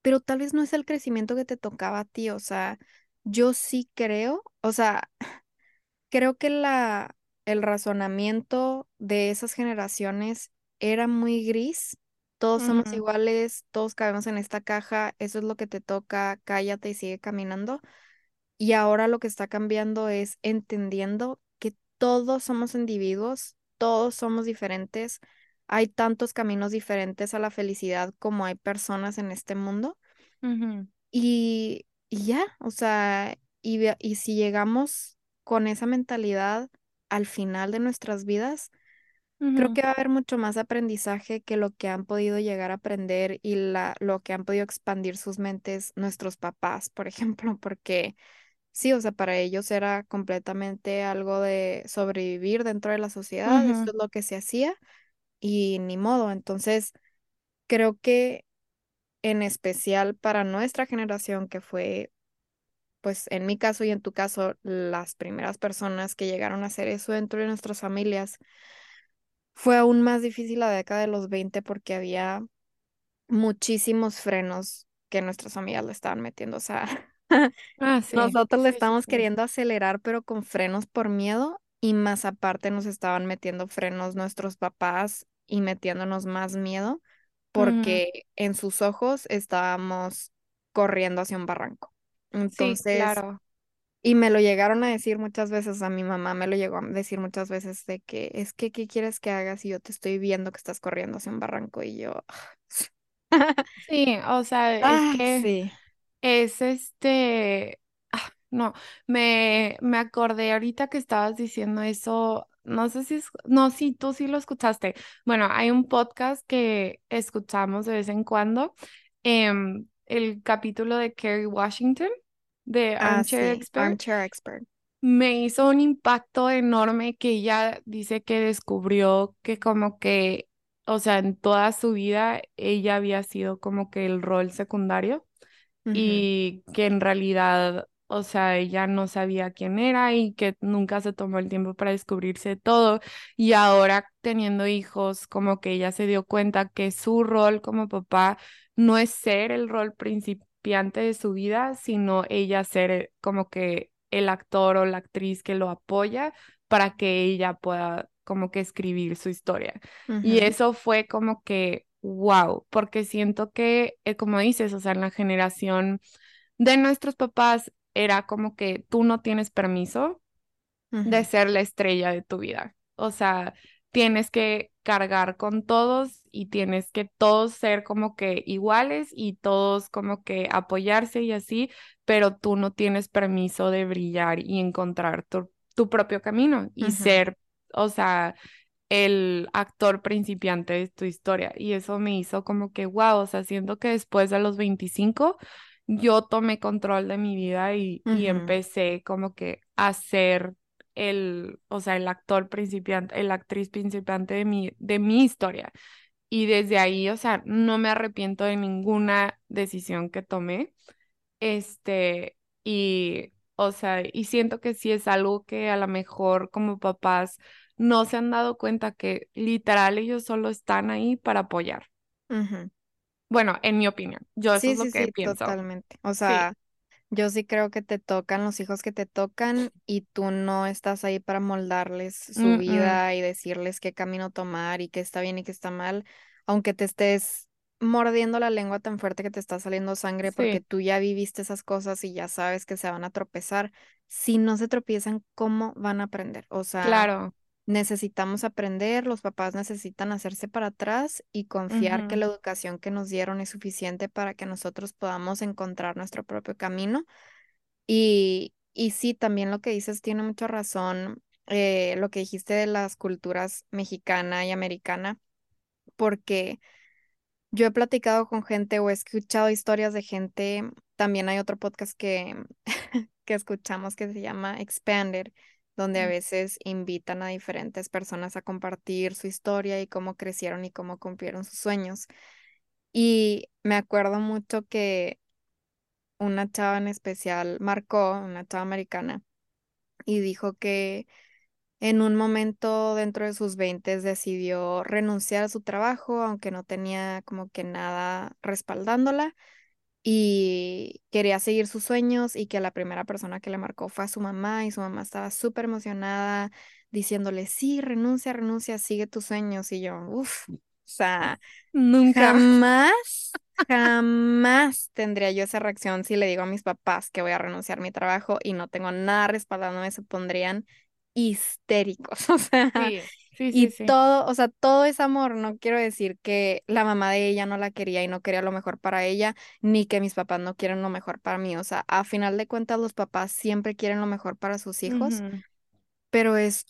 pero tal vez no es el crecimiento que te tocaba a ti, o sea, yo sí creo, o sea, creo que la, el razonamiento de esas generaciones era muy gris. Todos somos iguales, todos cabemos en esta caja, eso es lo que te toca, cállate y sigue caminando. Y ahora lo que está cambiando es entendiendo que todos somos individuos, todos somos diferentes, hay tantos caminos diferentes a la felicidad como hay personas en este mundo. Y, y ya, o sea, y, y si llegamos con esa mentalidad al final de nuestras vidas, creo que va a haber mucho más aprendizaje que lo que han podido llegar a aprender y la, lo que han podido expandir sus mentes nuestros papás, por [LAUGHS] ejemplo, porque sí, o sea, para ellos era completamente algo de sobrevivir dentro de la sociedad, esto es lo que se hacía y ni modo. Entonces, creo que en especial para nuestra generación, que fue pues en mi caso y en tu caso, las primeras personas que llegaron a hacer eso dentro de nuestras familias, fue aún más difícil la década de los 20 porque había muchísimos frenos que nuestras familias le estaban metiendo. O sea, [LAUGHS] Ah, sí, Nosotros le sí. queriendo acelerar, pero con frenos por miedo y más aparte nos estaban metiendo frenos nuestros papás y metiéndonos más miedo porque en sus ojos estábamos corriendo hacia un barranco. Sí, Entonces, claro. y me lo llegaron a decir muchas veces, a mi mamá me lo llegó a decir muchas veces de que es que, ¿qué quieres que hagas si yo te estoy viendo que estás corriendo hacia un barranco? Y yo, Sí, o sea, es ay, que sí, es este, ah, no, me, me acordé ahorita que estabas diciendo eso, no sé si es, no, sí, tú sí lo escuchaste. Bueno, hay un podcast que escuchamos de vez en cuando, em, el capítulo de Kerry Washington, de ah, Armchair sí, Expert. armchair expert. Me hizo un impacto enorme que ella dice que descubrió que como que, o sea, en toda su vida ella había sido como que el rol secundario y que en realidad, o sea, ella no sabía quién era y que nunca se tomó el tiempo para descubrirse todo y ahora teniendo hijos, como que ella se dio cuenta que su rol como papá no es ser el rol principiante de su vida, sino ella ser eh, como que el actor o la actriz que lo apoya para que ella pueda como que escribir su historia. Y eso fue como que, wow, porque siento que, eh, como dices, o sea, en la generación de nuestros papás era como que tú no tienes permiso de ser la estrella de tu vida. O sea, tienes que cargar con todos y tienes que todos ser como que iguales y todos como que apoyarse y así, pero tú no tienes permiso de brillar y encontrar tu, tu propio camino y ser, o sea el actor principiante de tu historia. Y eso me hizo como que, wow, o sea, siento que después de los 25 yo tomé control de mi vida y, y empecé como que a ser el, o sea, el actor principiante, el actriz principiante de mi, de mi historia. Y desde ahí, o sea, no me arrepiento de ninguna decisión que tomé. Este, y, o sea, y siento que sí es algo que a lo mejor como papás no se han dado cuenta que literal ellos solo están ahí para apoyar. ujú. Bueno, en mi opinión, yo eso Sí, es lo sí, que sí, pienso. totalmente. O sea, yo sí creo que te tocan los hijos que te tocan y tú no estás ahí para moldarles su Mm, mm, vida y decirles qué camino tomar y qué está bien y qué está mal, aunque te estés mordiendo la lengua tan fuerte que te está saliendo sangre porque tú ya viviste esas cosas y ya sabes que se van a tropezar. Si no se tropiezan, ¿cómo van a aprender? O sea... claro. Necesitamos aprender, los papás necesitan hacerse para atrás y confiar que la educación que nos dieron es suficiente para que nosotros podamos encontrar nuestro propio camino. Y, y sí, también lo que dices tiene mucha razón, eh, lo que dijiste de las culturas mexicana y americana, porque yo he platicado con gente o he escuchado historias de gente, también hay otro podcast que, [LAUGHS] que escuchamos que se llama Expander, donde a veces invitan a diferentes personas a compartir su historia y cómo crecieron y cómo cumplieron sus sueños. Y me acuerdo mucho que una chava en especial marcó, una chava americana, y dijo que en un momento dentro de sus veintes decidió renunciar a su trabajo, aunque no tenía como que nada respaldándola y quería seguir sus sueños y que la primera persona que le marcó fue a su mamá y su mamá estaba súper emocionada diciéndole, sí, renuncia, renuncia, sigue tus sueños y yo, uff, o sea, Nunca. jamás, [LAUGHS] jamás tendría yo esa reacción si le digo a mis papás que voy a renunciar a mi trabajo y no tengo nada respaldándome, se pondrían histéricos, [LAUGHS] o sea, Sí, sí, sí, y sí. todo, o sea, todo es amor. No quiero decir que la mamá de ella no la quería y no quería lo mejor para ella, ni que mis papás no quieren lo mejor para mí. O sea, a final de cuentas, los papás siempre quieren lo mejor para sus hijos, pero es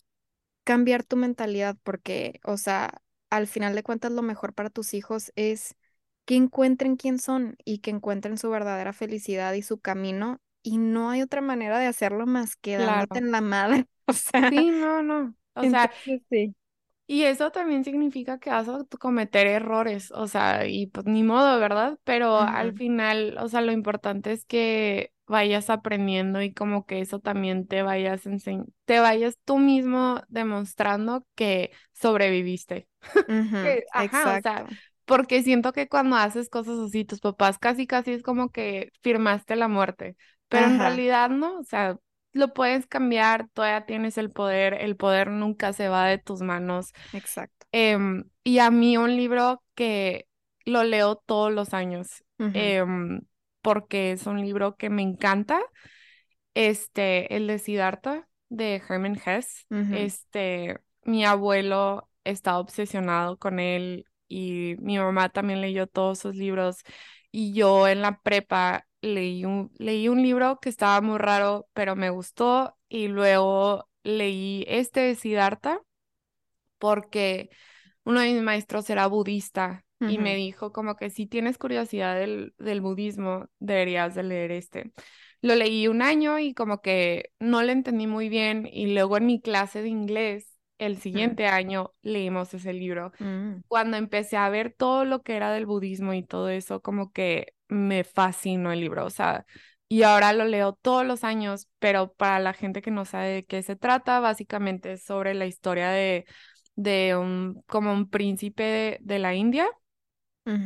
cambiar tu mentalidad porque, o sea, al final de cuentas, lo mejor para tus hijos es que encuentren quién son y que encuentren su verdadera felicidad y su camino. Y no hay otra manera de hacerlo más que dándote Claro. en la madre. [LAUGHS] O sea, Sí, no, no. O sea, sí. Y eso también significa que vas a cometer errores, o sea, y pues ni modo, ¿verdad? Pero al final, o sea, lo importante es que vayas aprendiendo y como que eso también te vayas te vayas tú mismo demostrando que sobreviviste. [LAUGHS] Que, ajá, o sea, porque siento que cuando haces cosas así, tus papás casi casi es como que firmaste la muerte, pero en realidad no, o sea, lo puedes cambiar, todavía tienes el poder, el poder nunca se va de tus manos. exacto. Em, y a mí un libro que lo leo todos los años, em, porque es un libro que me encanta, este, el de Siddhartha, de Hermann Hesse. ujú, Este, mi abuelo está obsesionado con él y mi mamá también leyó todos sus libros y yo en la prepa leí un, leí un libro que estaba muy raro, pero me gustó y luego leí este de Siddhartha porque uno de mis maestros era budista y me dijo como que si tienes curiosidad del, del budismo, deberías de leer este. Lo leí un año y como que no lo entendí muy bien y luego en mi clase de inglés, el ujú, siguiente año, leímos ese libro. mm, Cuando empecé a ver todo lo que era del budismo y todo eso, como que me fascinó el libro, o sea, y ahora lo leo todos los años, pero para la gente que no sabe de qué se trata, básicamente es sobre la historia de de un, como un príncipe de, de la India,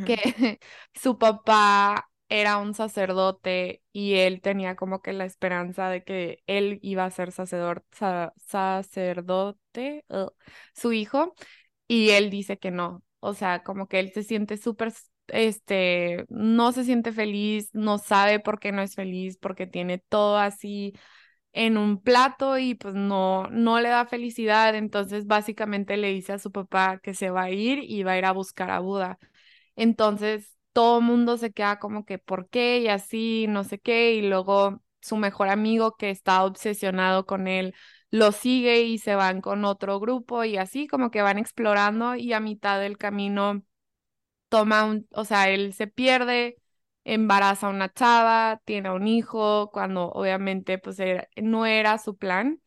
que [LAUGHS] su papá era un sacerdote y él tenía como que la esperanza de que él iba a ser sacerdote, su hijo, y él dice que no, o sea, como que él se siente súper, este, no se siente feliz, no sabe por qué no es feliz, porque tiene todo así en un plato y pues no, no le da felicidad, entonces básicamente le dice a su papá que se va a ir y va a ir a buscar a Buda. Entonces todo el mundo se queda como que ¿por qué? y así, no sé qué, y luego su mejor amigo que está obsesionado con él lo sigue y se van con otro grupo y así como que van explorando y a mitad del camino toma un, o sea, él se pierde, embaraza a una chava, tiene un hijo, cuando obviamente pues era- no era su plan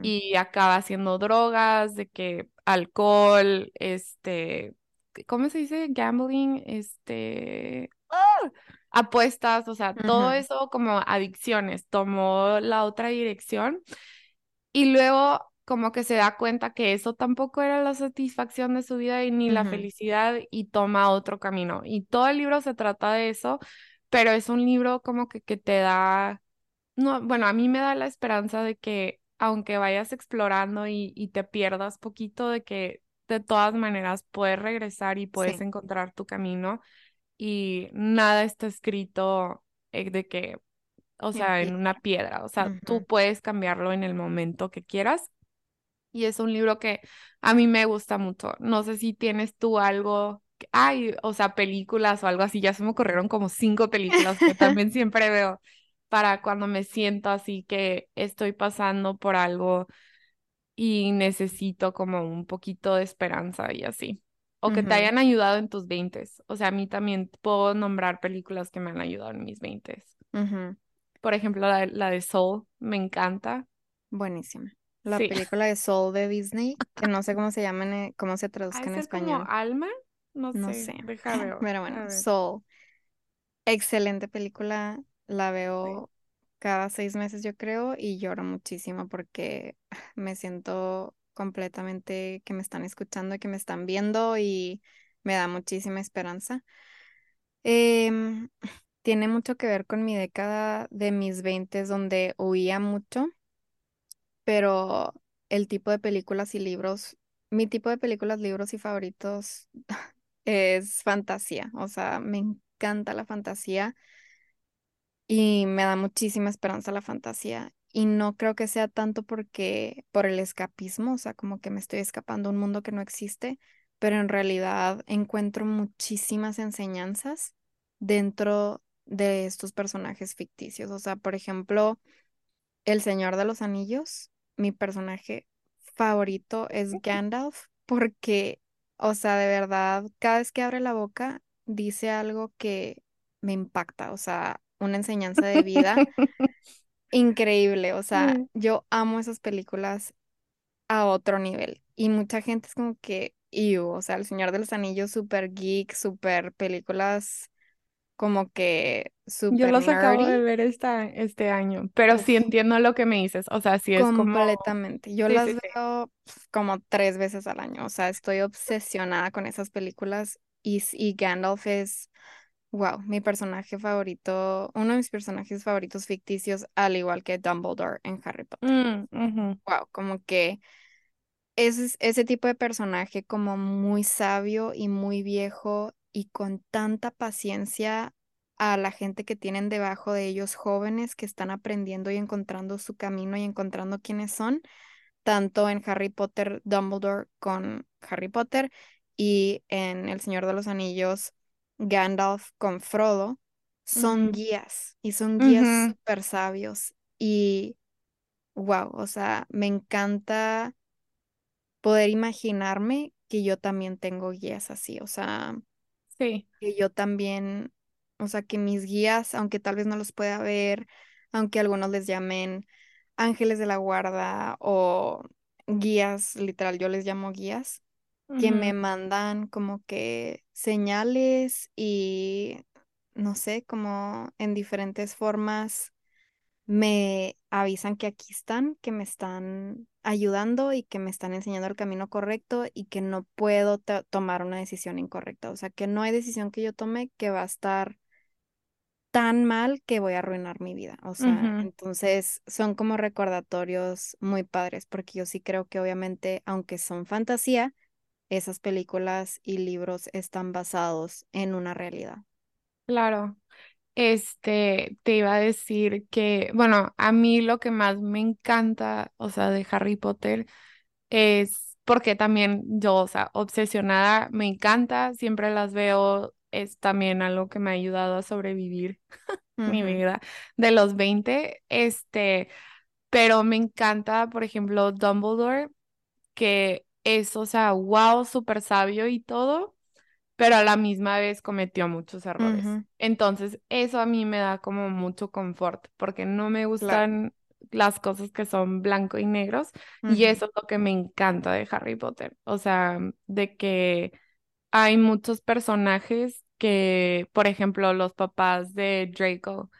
y acaba haciendo drogas, de que alcohol, este, ¿cómo se dice? Gambling, este, ¡ah! apuestas, o sea, todo eso como adicciones, tomó la otra dirección y luego como que se da cuenta que eso tampoco era la satisfacción de su vida y ni la felicidad y toma otro camino. Y todo el libro se trata de eso, pero es un libro como que, que te da, no, bueno, a mí me da la esperanza de que aunque vayas explorando y, y te pierdas poquito, de que de todas maneras puedes regresar y puedes Sí, encontrar tu camino y nada está escrito eh, de que o en sea, en una piedra, o sea, tú puedes cambiarlo en el momento que quieras. Y es un libro que a mí me gusta mucho. No sé si tienes tú algo, que- ay, o sea, películas o algo así. Ya se me ocurrieron como cinco películas que [LAUGHS] también siempre veo para cuando me siento así que estoy pasando por algo y necesito como un poquito de esperanza y así. O que te hayan ayudado en tus veintes. O sea, a mí también puedo nombrar películas que me han ayudado en mis veintes. ujú. Por ejemplo, la, de- la de Soul, me encanta. Buenísima. La Sí. película de Soul de Disney, [LAUGHS] que no sé cómo se llama, en e- cómo se traduzca en ser como español. Alma, no No sé, sé. deja. [LAUGHS] Pero bueno. Soul. Excelente película. La veo cada seis meses, yo creo, y lloro muchísimo porque [SIGHS] me siento completamente que me están escuchando y que me están viendo y me da muchísima esperanza. Em, [SIGHS] tiene mucho que ver con mi década de mis veintes donde huía mucho, pero el tipo de películas y libros, mi tipo de películas, libros y favoritos [LAUGHS] es fantasía. O sea, me encanta la fantasía y me da muchísima esperanza la fantasía. Y no creo que sea tanto porque por el escapismo, o sea, como que me estoy escapando a un mundo que no existe, pero en realidad encuentro muchísimas enseñanzas dentro de estos personajes ficticios. O sea, por ejemplo, El Señor de los Anillos, mi personaje favorito es Gandalf porque, o sea, de verdad, cada vez que abre la boca dice algo que me impacta, o sea, una enseñanza de vida [LAUGHS] increíble, o sea, Mm, yo amo esas películas a otro nivel y mucha gente es como que, "Ew", o sea, El Señor de los Anillos, súper geek, súper películas como que Yo súper los acabo de nerdy. ver esta, este año, pero sí entiendo lo que me dices. O sea, sí es como, Completamente. Yo sí, las sí, veo como tres veces al año. O sea, estoy obsesionada con esas películas y, y Gandalf es, Wow, mi personaje favorito, uno de mis personajes favoritos ficticios, al igual que Dumbledore en Harry Potter. Mm, Wow, como que ese, ese tipo de personaje como muy sabio y muy viejo y con tanta paciencia a la gente que tienen debajo de ellos jóvenes que están aprendiendo y encontrando su camino y encontrando quiénes son, tanto en Harry Potter, Dumbledore con Harry Potter y en El Señor de los Anillos, Gandalf con Frodo, son guías y son guías ujú, súper sabios y wow, o sea, me encanta poder imaginarme que yo también tengo guías así, o sea, Sí. que yo también, o sea, que mis guías, aunque tal vez no los pueda ver, aunque algunos les llamen ángeles de la guarda o guías, literal, yo les llamo guías, que me mandan como que señales y, no sé, como en diferentes formas me avisan que aquí están, que me están ayudando y que me están enseñando el camino correcto y que no puedo to- tomar una decisión incorrecta. O sea, que no hay decisión que yo tome que va a estar tan mal que voy a arruinar mi vida. O sea, entonces son como recordatorios muy padres porque yo sí creo que obviamente, aunque son fantasía, esas películas y libros están basados en una realidad. Claro. Este, te iba a decir que, bueno, a mí lo que más me encanta, o sea, de Harry Potter es porque también yo, o sea, obsesionada, me encanta, siempre las veo, es también algo que me ha ayudado a sobrevivir [LAUGHS] mi vida de los 20, este, pero me encanta, por ejemplo, Dumbledore, que es, o sea, wow, súper sabio y todo pero a la misma vez cometió muchos errores. Entonces, eso a mí me da como mucho confort, porque no me claro. gustan las cosas que son blanco y negros, y eso es lo que me encanta de Harry Potter. O sea, de que hay muchos personajes que, por ejemplo, los papás de Draco,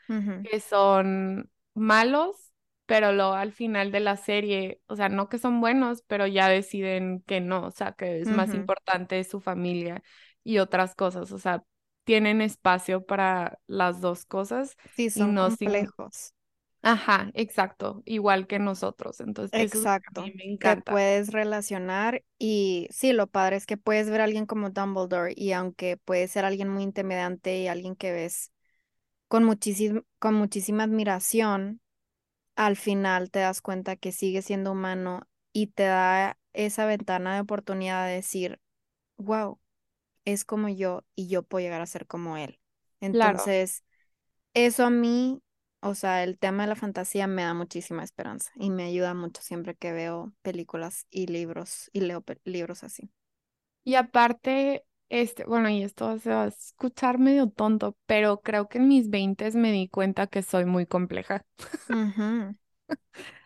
que son malos, pero luego al final de la serie, o sea, no que son buenos, pero ya deciden que no, o sea, que es más importante su familia y otras cosas, o sea, tienen espacio para las dos cosas Sí, y son no complejos. ajá, exacto, igual que nosotros. Entonces, eso a mí Exacto. me Te encanta. puedes relacionar y sí, lo padre es que puedes ver a alguien como Dumbledore y aunque puede ser alguien muy intimidante y alguien que ves con muchísima, con muchísima admiración, al final te das cuenta que sigue siendo humano y te da esa ventana de oportunidad de decir, wow, es como yo y yo puedo llegar a ser como él. Claro. Entonces... Eso a mí, o sea, el tema de la fantasía me da muchísima esperanza y me ayuda mucho siempre que veo películas y libros y leo libros así. Y aparte, este, bueno, y esto se va a escuchar medio tonto, pero creo que en mis veintes me di cuenta que soy muy compleja. [LAUGHS]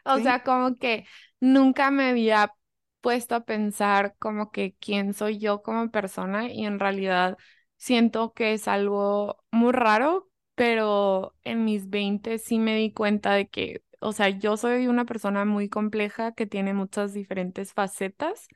O Sí. sea, como que nunca me había puesto a pensar como que quién soy yo como persona y en realidad siento que es algo muy raro, pero en mis veintes sí me di cuenta de que, o sea, yo soy una persona muy compleja que tiene muchas diferentes facetas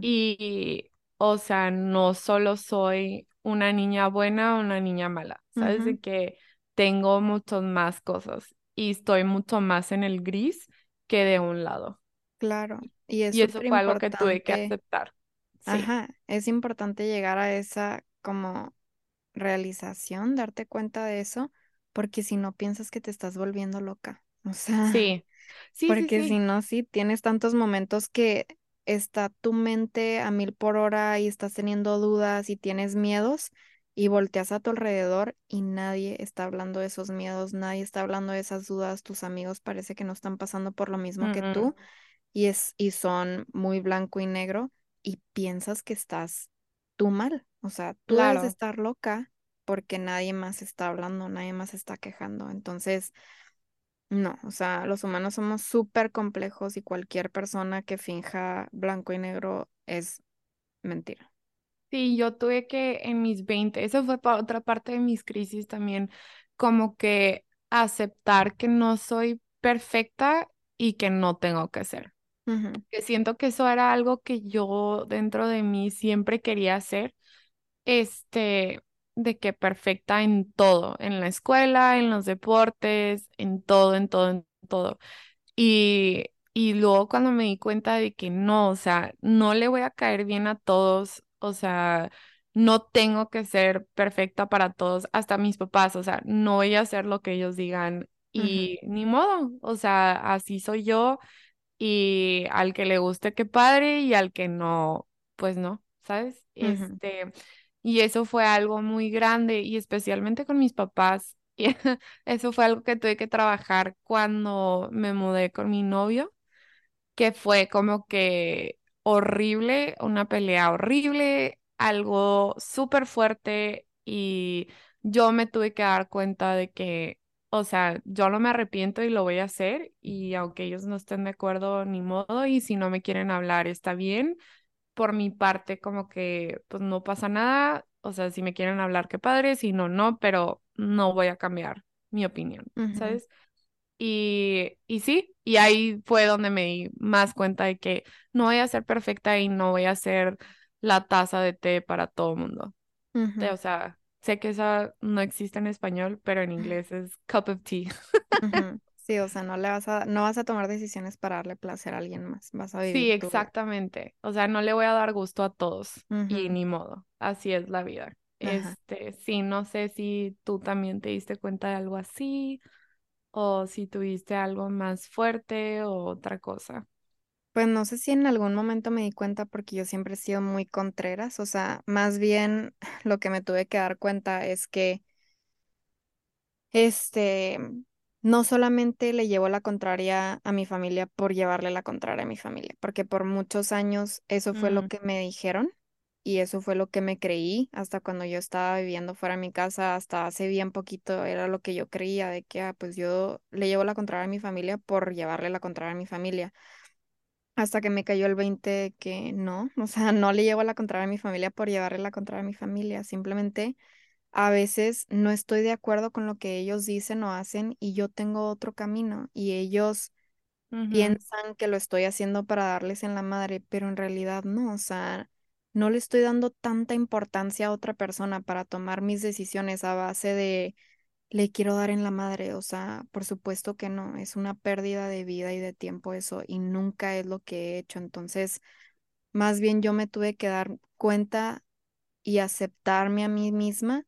y, o sea, no solo soy una niña buena o una niña mala, ¿sabes? De que tengo muchas más cosas y estoy mucho más en el gris que de un lado. Claro. Y es Y eso súper fue algo que tuve que aceptar. Sí, ajá, es importante llegar a esa como realización, darte cuenta de eso, porque si no piensas que te estás volviendo loca. O sea, sí, sí, sí, Porque si sí. no, sí, tienes tantos momentos que está tu mente a mil por hora y estás teniendo dudas y tienes miedos y volteas a tu alrededor y nadie está hablando de esos miedos, nadie está hablando de esas dudas, tus amigos parece que no están pasando por lo mismo que tú y es y son muy blanco y negro y piensas que estás tú mal, o sea, tú debes de claro. estar loca porque nadie más está hablando, nadie más está quejando, entonces no, o sea, los humanos somos súper complejos y cualquier persona que finja blanco y negro es mentira. Sí, yo tuve que en mis 20, eso fue pa- otra parte de mis crisis también, como que aceptar que no soy perfecta y que no tengo que ser. Que siento que eso era algo que yo dentro de mí siempre quería hacer. Este. De que perfecta en todo, en la escuela, en los deportes, en todo, en todo, en todo. Y, y luego cuando me di cuenta de que no, o sea, no le voy a caer bien a todos, o sea, no tengo que ser perfecta para todos, hasta mis papás, o sea, no voy a hacer lo que ellos digan y ni modo, o sea, así soy yo y al que le guste, qué padre, y al que no, pues no, ¿sabes? ujú, Este, y eso fue algo muy grande y especialmente con mis papás. [LAUGHS] Y eso fue algo que tuve que trabajar cuando me mudé con mi novio, que fue como que horrible, una pelea horrible, algo súper fuerte y yo me tuve que dar cuenta de que, o sea, yo no me arrepiento y lo voy a hacer y aunque ellos no estén de acuerdo, ni modo, y si no me quieren hablar, está bien. Por mi parte, como que, pues no pasa nada, o sea, si me quieren hablar, qué padre, si no, no, pero no voy a cambiar mi opinión, ujú, ¿sabes? Y, y sí, y ahí fue donde me di más cuenta de que no voy a ser perfecta y no voy a ser la taza de té para todo el mundo. Te- ujú, O sea, sé que esa no existe en español, pero en inglés es cup of tea. ujú. Sí, o sea, no le vas a, no vas a tomar decisiones para darle placer a alguien más, vas a Sí, vivir exactamente. O sea, no le voy a dar gusto a todos y ni modo. Así es la vida. Este, sí, no sé si tú también te diste cuenta de algo así o si tuviste algo más fuerte o otra cosa. Pues no sé si en algún momento me di cuenta porque yo siempre he sido muy contreras, o sea, más bien lo que me tuve que dar cuenta es que Este, no solamente le llevo la contraria a mi familia por llevarle la contraria a mi familia, porque por muchos años eso fue lo Mm, que me dijeron y eso fue lo que me creí hasta cuando yo estaba viviendo fuera de mi casa, hasta hace bien poquito era lo que yo creía de que, ah, pues yo le llevo la contraria a mi familia por llevarle la contraria a mi familia, hasta que me cayó el 20 de que no, [LAUGHS] o sea, no le llevo la contraria a mi familia por llevarle la contraria a mi familia, simplemente a veces no estoy de acuerdo con lo que ellos dicen o hacen y yo tengo otro camino y ellos piensan que lo estoy haciendo para darles en la madre, pero en realidad no, o sea, no le estoy dando tanta importancia a otra persona para tomar mis decisiones a base de le quiero dar en la madre, o sea, por supuesto que no, es una pérdida de vida y de tiempo eso y nunca es lo que he hecho, entonces, más bien yo me tuve que dar cuenta y aceptarme a mí misma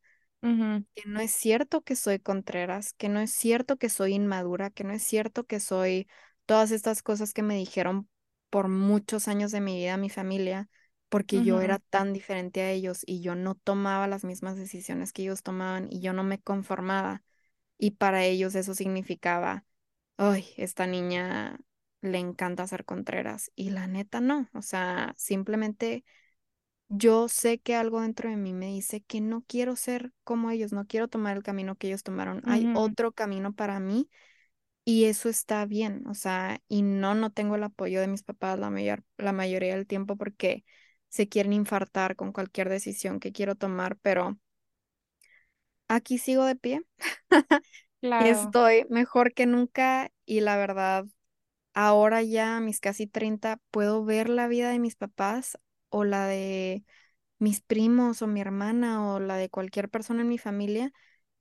que no es cierto que soy Contreras, que no es cierto que soy inmadura, que no es cierto que soy todas estas cosas que me dijeron por muchos años de mi vida mi familia, porque yo era tan diferente a ellos y yo no tomaba las mismas decisiones que ellos tomaban y yo no me conformaba. Y para ellos eso significaba, ay, esta niña le encanta ser Contreras. Y la neta no, o sea, simplemente yo sé que algo dentro de mí me dice que no quiero ser como ellos, no quiero tomar el camino que ellos tomaron. Hay otro camino para mí y eso está bien, o sea, y no, no tengo el apoyo de mis papás la mayor, la mayoría del tiempo porque se quieren infartar con cualquier decisión que quiero tomar, pero aquí sigo de pie. [LAUGHS] Claro. Estoy mejor que nunca y la verdad, ahora ya a mis casi 30 puedo ver la vida de mis papás o la de mis primos o mi hermana o la de cualquier persona en mi familia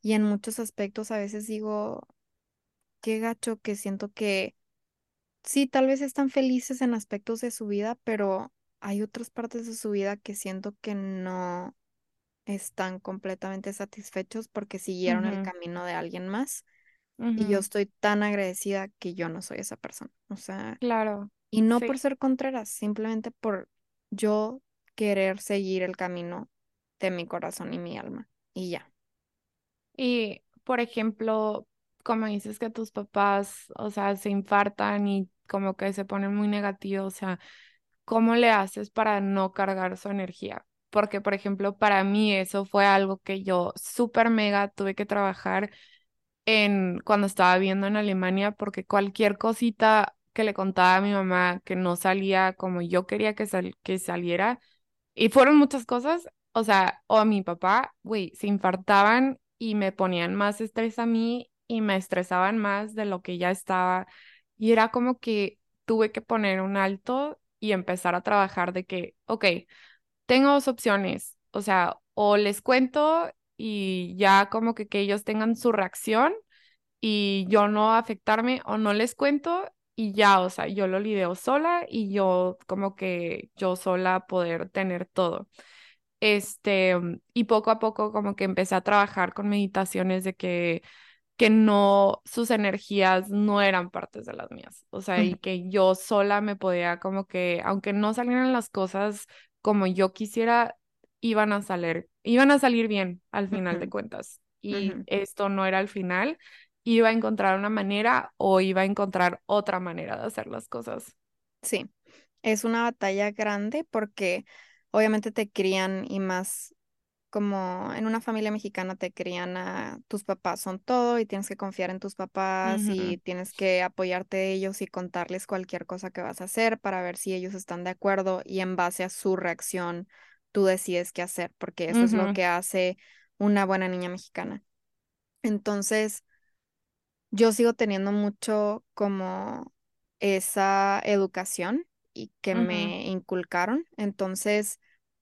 y en muchos aspectos a veces digo, qué gacho que siento que sí, tal vez están felices en aspectos de su vida, pero hay otras partes de su vida que siento que no están completamente satisfechos porque siguieron el camino de alguien más y yo estoy tan agradecida que yo no soy esa persona. O sea, Claro. y no Sí. por ser Contreras, simplemente por yo querer seguir el camino de mi corazón y mi alma. Y ya. Y, por ejemplo, como dices que tus papás, o sea, se infartan y como que se ponen muy negativos, o sea, ¿cómo le haces para no cargar su energía? Porque, por ejemplo, para mí eso fue algo que yo súper mega tuve que trabajar en cuando estaba viviendo en Alemania, porque cualquier cosita que le contaba a mi mamá que no salía como yo quería que, sal- que saliera, y fueron muchas cosas, o sea, o a mi papá, güey, se infartaban y me ponían más estrés a mí y me estresaban más de lo que ya estaba. Y era como que tuve que poner un alto y empezar a trabajar de que, ok, tengo dos opciones, o sea, o les cuento y ya como que que ellos tengan su reacción y yo no afectarme o no les cuento y ya, o sea, yo lo lidio sola y yo como que yo sola poder tener todo. Este, y poco a poco como que empecé a trabajar con meditaciones de que que no, sus energías no eran partes de las mías, o sea, y que yo sola me podía como que, aunque no salieran las cosas como yo quisiera, iban a salir, iban a salir bien al final de cuentas. Y esto no era el final, iba a encontrar una manera o iba a encontrar otra manera de hacer las cosas. Sí, es una batalla grande porque obviamente te crían y más como en una familia mexicana te crían a tus papás son todo y tienes que confiar en tus papás y tienes que apoyarte de ellos y contarles cualquier cosa que vas a hacer para ver si ellos están de acuerdo y en base a su reacción tú decides qué hacer, porque eso es lo que hace una buena niña mexicana. Entonces, yo sigo teniendo mucho como esa educación y que me inculcaron. Entonces,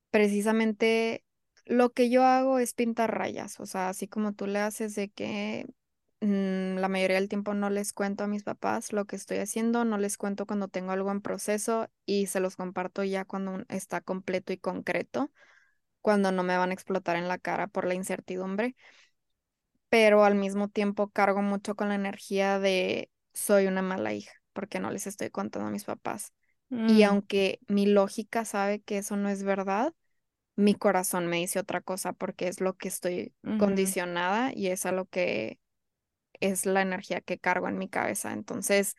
precisamente lo que yo hago es pintar rayas, o sea, así como tú le haces de que mm, la mayoría del tiempo no les cuento a mis papás lo que estoy haciendo, no les cuento cuando tengo algo en proceso y se los comparto ya cuando está completo y concreto, cuando no me van a explotar en la cara por la incertidumbre pero al mismo tiempo cargo mucho con la energía de soy una mala hija, porque no les estoy contando a mis papás. Y mm, aunque mi lógica sabe que eso no es verdad, mi corazón me dice otra cosa porque es lo que estoy condicionada y es a lo que es la energía que cargo en mi cabeza. Entonces,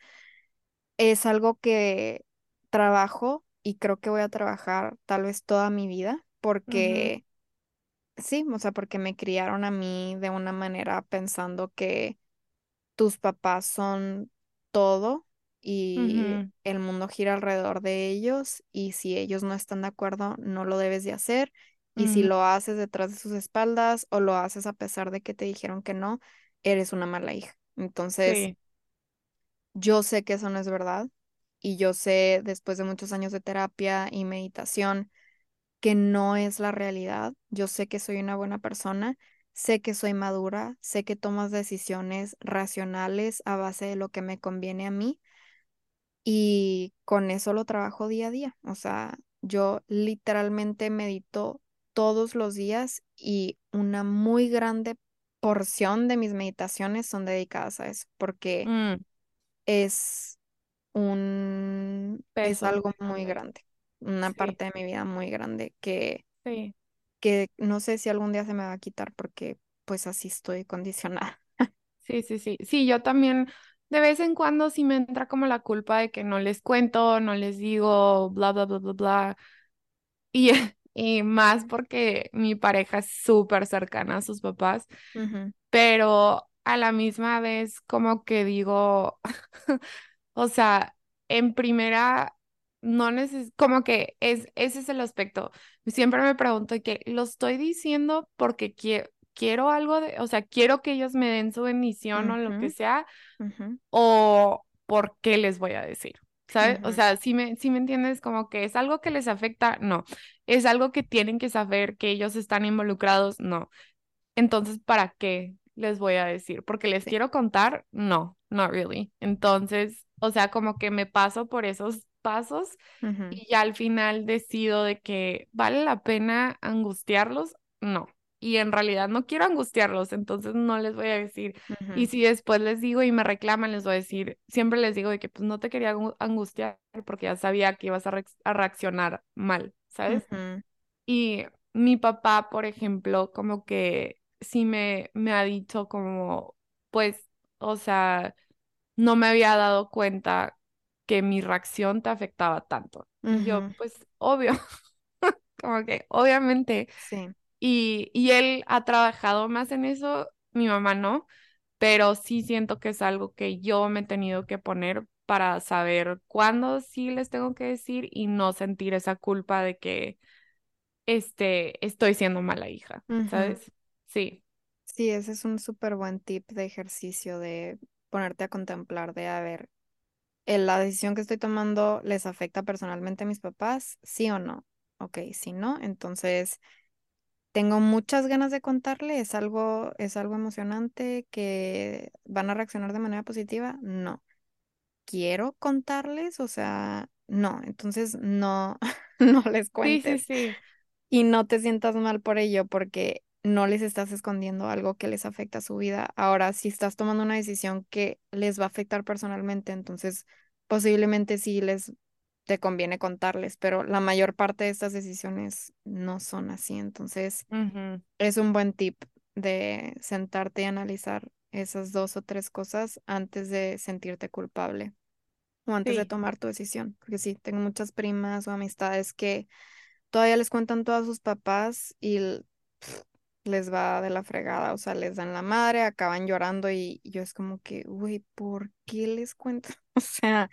es algo que trabajo y creo que voy a trabajar tal vez toda mi vida porque sí, o sea, porque me criaron a mí de una manera pensando que tus papás son todo y el mundo gira alrededor de ellos y si ellos no están de acuerdo, no lo debes de hacer. Y si lo haces detrás de sus espaldas o lo haces a pesar de que te dijeron que no, eres una mala hija. Entonces, Sí. yo sé que eso no es verdad y yo sé después de muchos años de terapia y meditación que no es la realidad. Yo sé que soy una buena persona, sé que soy madura, sé que tomas decisiones racionales a base de lo que me conviene a mí y con eso lo trabajo día a día. O sea, yo literalmente medito todos los días y una muy grande porción de mis meditaciones son dedicadas a eso, porque mm, es un, es algo muy grande. Una Sí, parte de mi vida muy grande que sí. que no sé si algún día se me va a quitar porque pues así estoy condicionada. [LAUGHS] Sí, sí, sí. Sí, yo también de vez en cuando sí me entra como la culpa de que no les cuento, no les digo, bla, bla, bla, bla, bla. Y, [LAUGHS] y más porque mi pareja es súper cercana a sus papás, pero a la misma vez como que digo, [LAUGHS] o sea, en primera, no neces como que es, ese es el aspecto. Siempre me pregunto que lo estoy diciendo porque quiero quiero algo de, o sea, quiero que ellos me den su bendición o lo que sea, o por qué les voy a decir, ¿sabes? O sea, si me, si me entiendes, como que es algo que les afecta, no, es algo que tienen que saber que ellos están involucrados, no. Entonces, ¿para qué les voy a decir? ¿Porque les sí, quiero contar? No, not really. Entonces, o sea, como que me paso por esos pasos y ya al final decido de que vale la pena angustiarlos, no. Y en realidad no quiero angustiarlos, entonces no les voy a decir. Y si después les digo y me reclaman, les voy a decir, siempre les digo de que pues no te quería angu- angustiar porque ya sabía que ibas a, reac- a reaccionar mal, ¿sabes? Y mi papá, por ejemplo, como que sí me, me ha dicho como, pues, o sea, no me había dado cuenta que mi reacción te afectaba tanto. Yo, pues, obvio, [LAUGHS] como que obviamente. sí, Y, y él ha trabajado más en eso, mi mamá no, pero sí siento que es algo que yo me he tenido que poner para saber cuándo sí les tengo que decir y no sentir esa culpa de que este, estoy siendo mala hija. ¿sabes? Sí. Sí, ese es un súper buen tip de ejercicio de ponerte a contemplar de a ver, ¿la decisión que estoy tomando les afecta personalmente a mis papás? ¿Sí o no? Ok, si no, entonces tengo muchas ganas de contarle, es algo, es algo emocionante que van a reaccionar de manera positiva. No. Quiero contarles, o sea, no. Entonces, no, [LAUGHS] no les Sí, sí, cuentes. sí. Y no te sientas mal por ello, porque no les estás escondiendo algo que les afecta a su vida. Ahora, si estás tomando una decisión que les va a afectar personalmente, entonces posiblemente sí les te conviene contarles, pero la mayor parte de estas decisiones no son así. Entonces, es un buen tip de sentarte y analizar esas dos o tres cosas antes de sentirte culpable o antes de tomar tu decisión. Porque sí, tengo muchas primas o amistades que todavía les cuentan todo a sus papás y les va de la fregada, o sea, les dan la madre, acaban llorando y yo es como que, güey, ¿por qué les cuentas? [LAUGHS] O sea,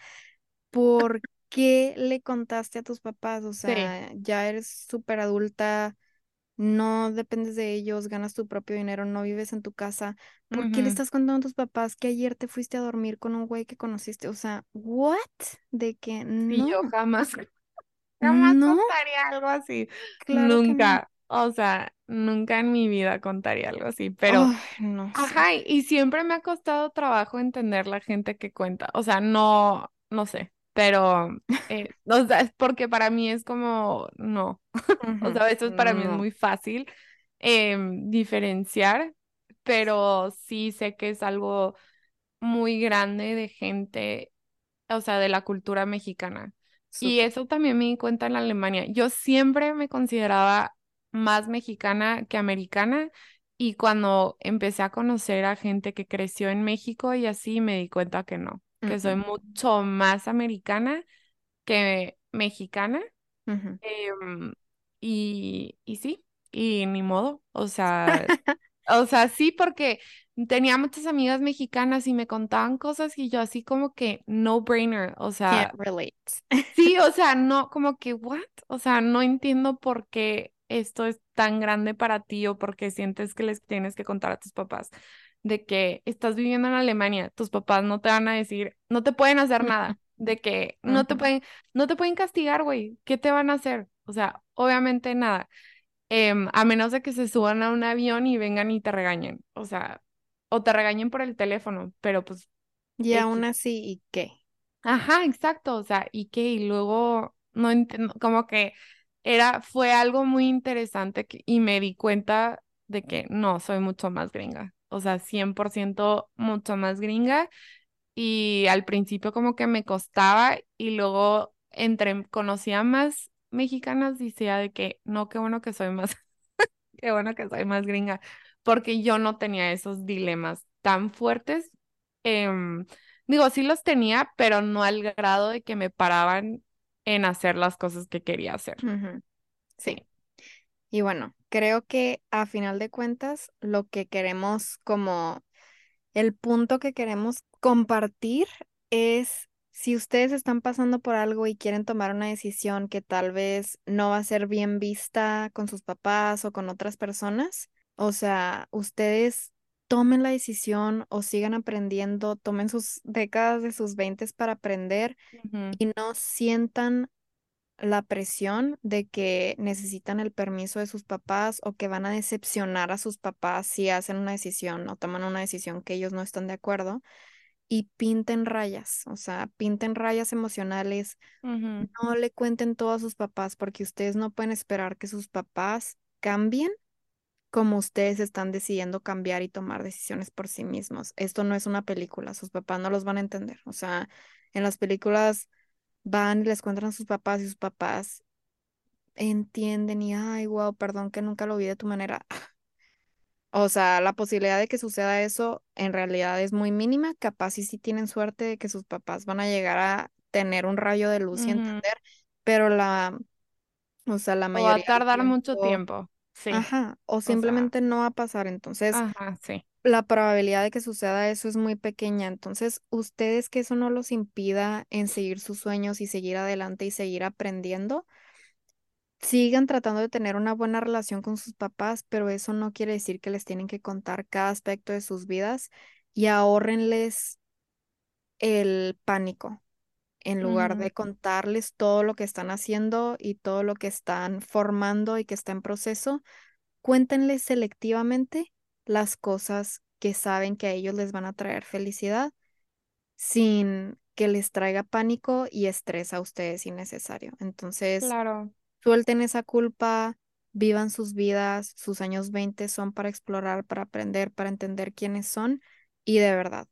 ¿por qué le contaste a tus papás? O Sí. sea, ya eres súper adulta, no dependes de ellos, ganas tu propio dinero, no vives en tu casa. ¿Por qué le estás contando a tus papás que ayer te fuiste a dormir con un güey que conociste? O sea, ¿what? De que Sí, yo no, jamás, [LAUGHS] jamás no, contaría algo así. claro que no. Nunca. O sea, nunca en mi vida contaría algo así. Pero, no sé. ajá, y siempre me ha costado trabajo entender la gente que cuenta. O sea, no, no sé. Pero, eh, o sea, es porque para mí es como, no. [LAUGHS] O sea, eso es para mí es muy fácil em, diferenciar, pero sí sé que es algo muy grande de gente, o sea, de la cultura mexicana. Y eso también me di cuenta en Alemania. Yo siempre me consideraba más mexicana que americana y cuando empecé a conocer a gente que creció en México y así me di cuenta que no, que soy mucho más americana que mexicana. ujú. Em, y, y sí, y ni modo, o sea, [LAUGHS] o sea, sí, porque tenía muchas amigas mexicanas y me contaban cosas y yo así como que no brainer, o Can't sea, relate. sí, o [LAUGHS] sea, no, como que, what? O sea, no entiendo por qué esto es tan grande para ti o por qué sientes que les tienes que contar a tus papás de que estás viviendo en Alemania, tus papás no te van a decir, no te pueden hacer nada, [LAUGHS] de que no te pueden, no te pueden castigar, güey, ¿qué te van a hacer? O sea, obviamente nada em, a menos de que se suban a un avión y vengan y te regañen, o sea, o te regañen por el teléfono, pero pues Y aún así, ¿y qué? Ajá, exacto, o sea, ¿y qué? Y luego, no entiendo, como que era, fue algo muy interesante y me di cuenta de que no, soy mucho más gringa, o sea, 100% mucho más gringa y al principio como que me costaba y luego entre conocía más mexicanas decía de que no, qué bueno que soy más [LAUGHS] Qué bueno que soy más gringa, porque yo no tenía esos dilemas tan fuertes. Em, digo, sí los tenía, pero no al grado de que me paraban en hacer las cosas que quería hacer. Sí. Y bueno, creo que a final de cuentas, lo que queremos como el punto que queremos compartir es si ustedes están pasando por algo y quieren tomar una decisión que tal vez no va a ser bien vista con sus papás o con otras personas, o sea, ustedes tomen la decisión o sigan aprendiendo, tomen sus décadas de sus veintes para aprender y no sientan la presión de que necesitan el permiso de sus papás o que van a decepcionar a sus papás si hacen una decisión o toman una decisión que ellos no están de acuerdo y pinten rayas, o sea, pinten rayas emocionales, no le cuenten todo a sus papás porque ustedes no pueden esperar que sus papás cambien como ustedes están decidiendo cambiar y tomar decisiones por sí mismos. Esto no es una película, sus papás no los van a entender, o sea, en las películas van y les cuentan a sus papás y sus papás entienden y, ay, wow, perdón que nunca lo vi de tu manera. [LAUGHS] O sea, la posibilidad de que suceda eso en realidad es muy mínima. Capaz y sí tienen suerte de que sus papás van a llegar a tener un rayo de luz y entender, pero la, o sea, la O va a mayoría tardar mucho tiempo. Sí. ajá, o O sea, simplemente no va a pasar. Entonces, ajá, sí. la probabilidad de que suceda eso es muy pequeña. Entonces, ustedes que eso no los impida en seguir sus sueños y seguir adelante y seguir aprendiendo sigan tratando de tener una buena relación con sus papás, pero eso no quiere decir que les tienen que contar cada aspecto de sus vidas y ahórrenles el pánico en lugar Ujú, de contarles todo lo que están haciendo y todo lo que están formando y que está en proceso. cuéntenles selectivamente las cosas que saben que a ellos les van a traer felicidad sin que les traiga pánico y estrés a ustedes innecesario. Entonces, Claro. suelten esa culpa, vivan sus vidas, sus años 20 son para explorar, para aprender, para entender quiénes son y de verdad,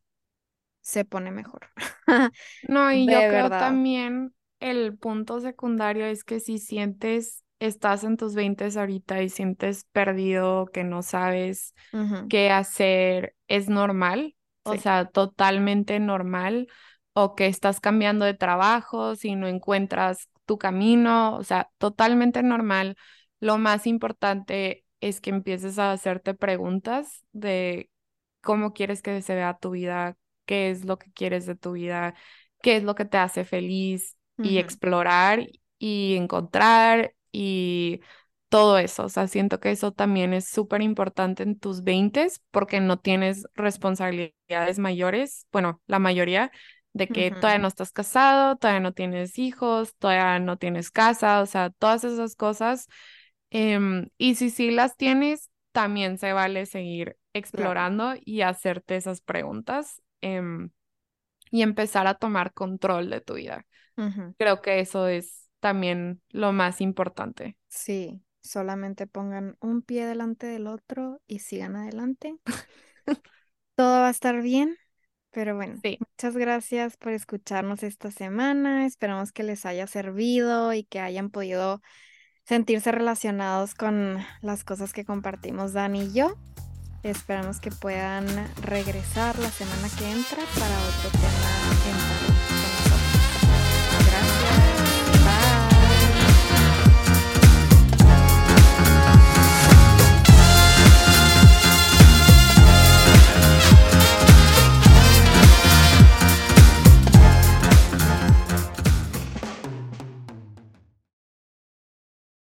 se pone mejor. [LAUGHS] No, y yo creo también el punto secundario es que si sientes, estás en tus veintes ahorita y sientes perdido, que no sabes qué hacer, es normal, o sea, totalmente normal, o que estás cambiando de trabajo, si no encuentras tu camino, o sea, totalmente normal. Lo más importante es que empieces a hacerte preguntas de cómo quieres que se vea tu vida, qué es lo que quieres de tu vida, qué es lo que te hace feliz y Ujú, explorar y encontrar y todo eso. O sea, siento que eso también es súper importante en tus veintes porque no tienes responsabilidades mayores, bueno, la mayoría de que todavía no estás casado, todavía no tienes hijos, todavía no tienes casa, o sea, todas esas cosas. Em, y si sí las tienes, también se vale seguir Claro. explorando y hacerte esas preguntas, em, y empezar a tomar control de tu vida. Creo que eso es también lo más importante. Sí, solamente pongan un pie delante del otro y sigan adelante. [LAUGHS] Todo va a estar bien, pero bueno, Sí, muchas gracias por escucharnos esta semana. Esperamos que les haya servido y que hayan podido sentirse relacionados con las cosas que compartimos Dani y yo. Esperamos que puedan regresar la semana que entra para otro tema en.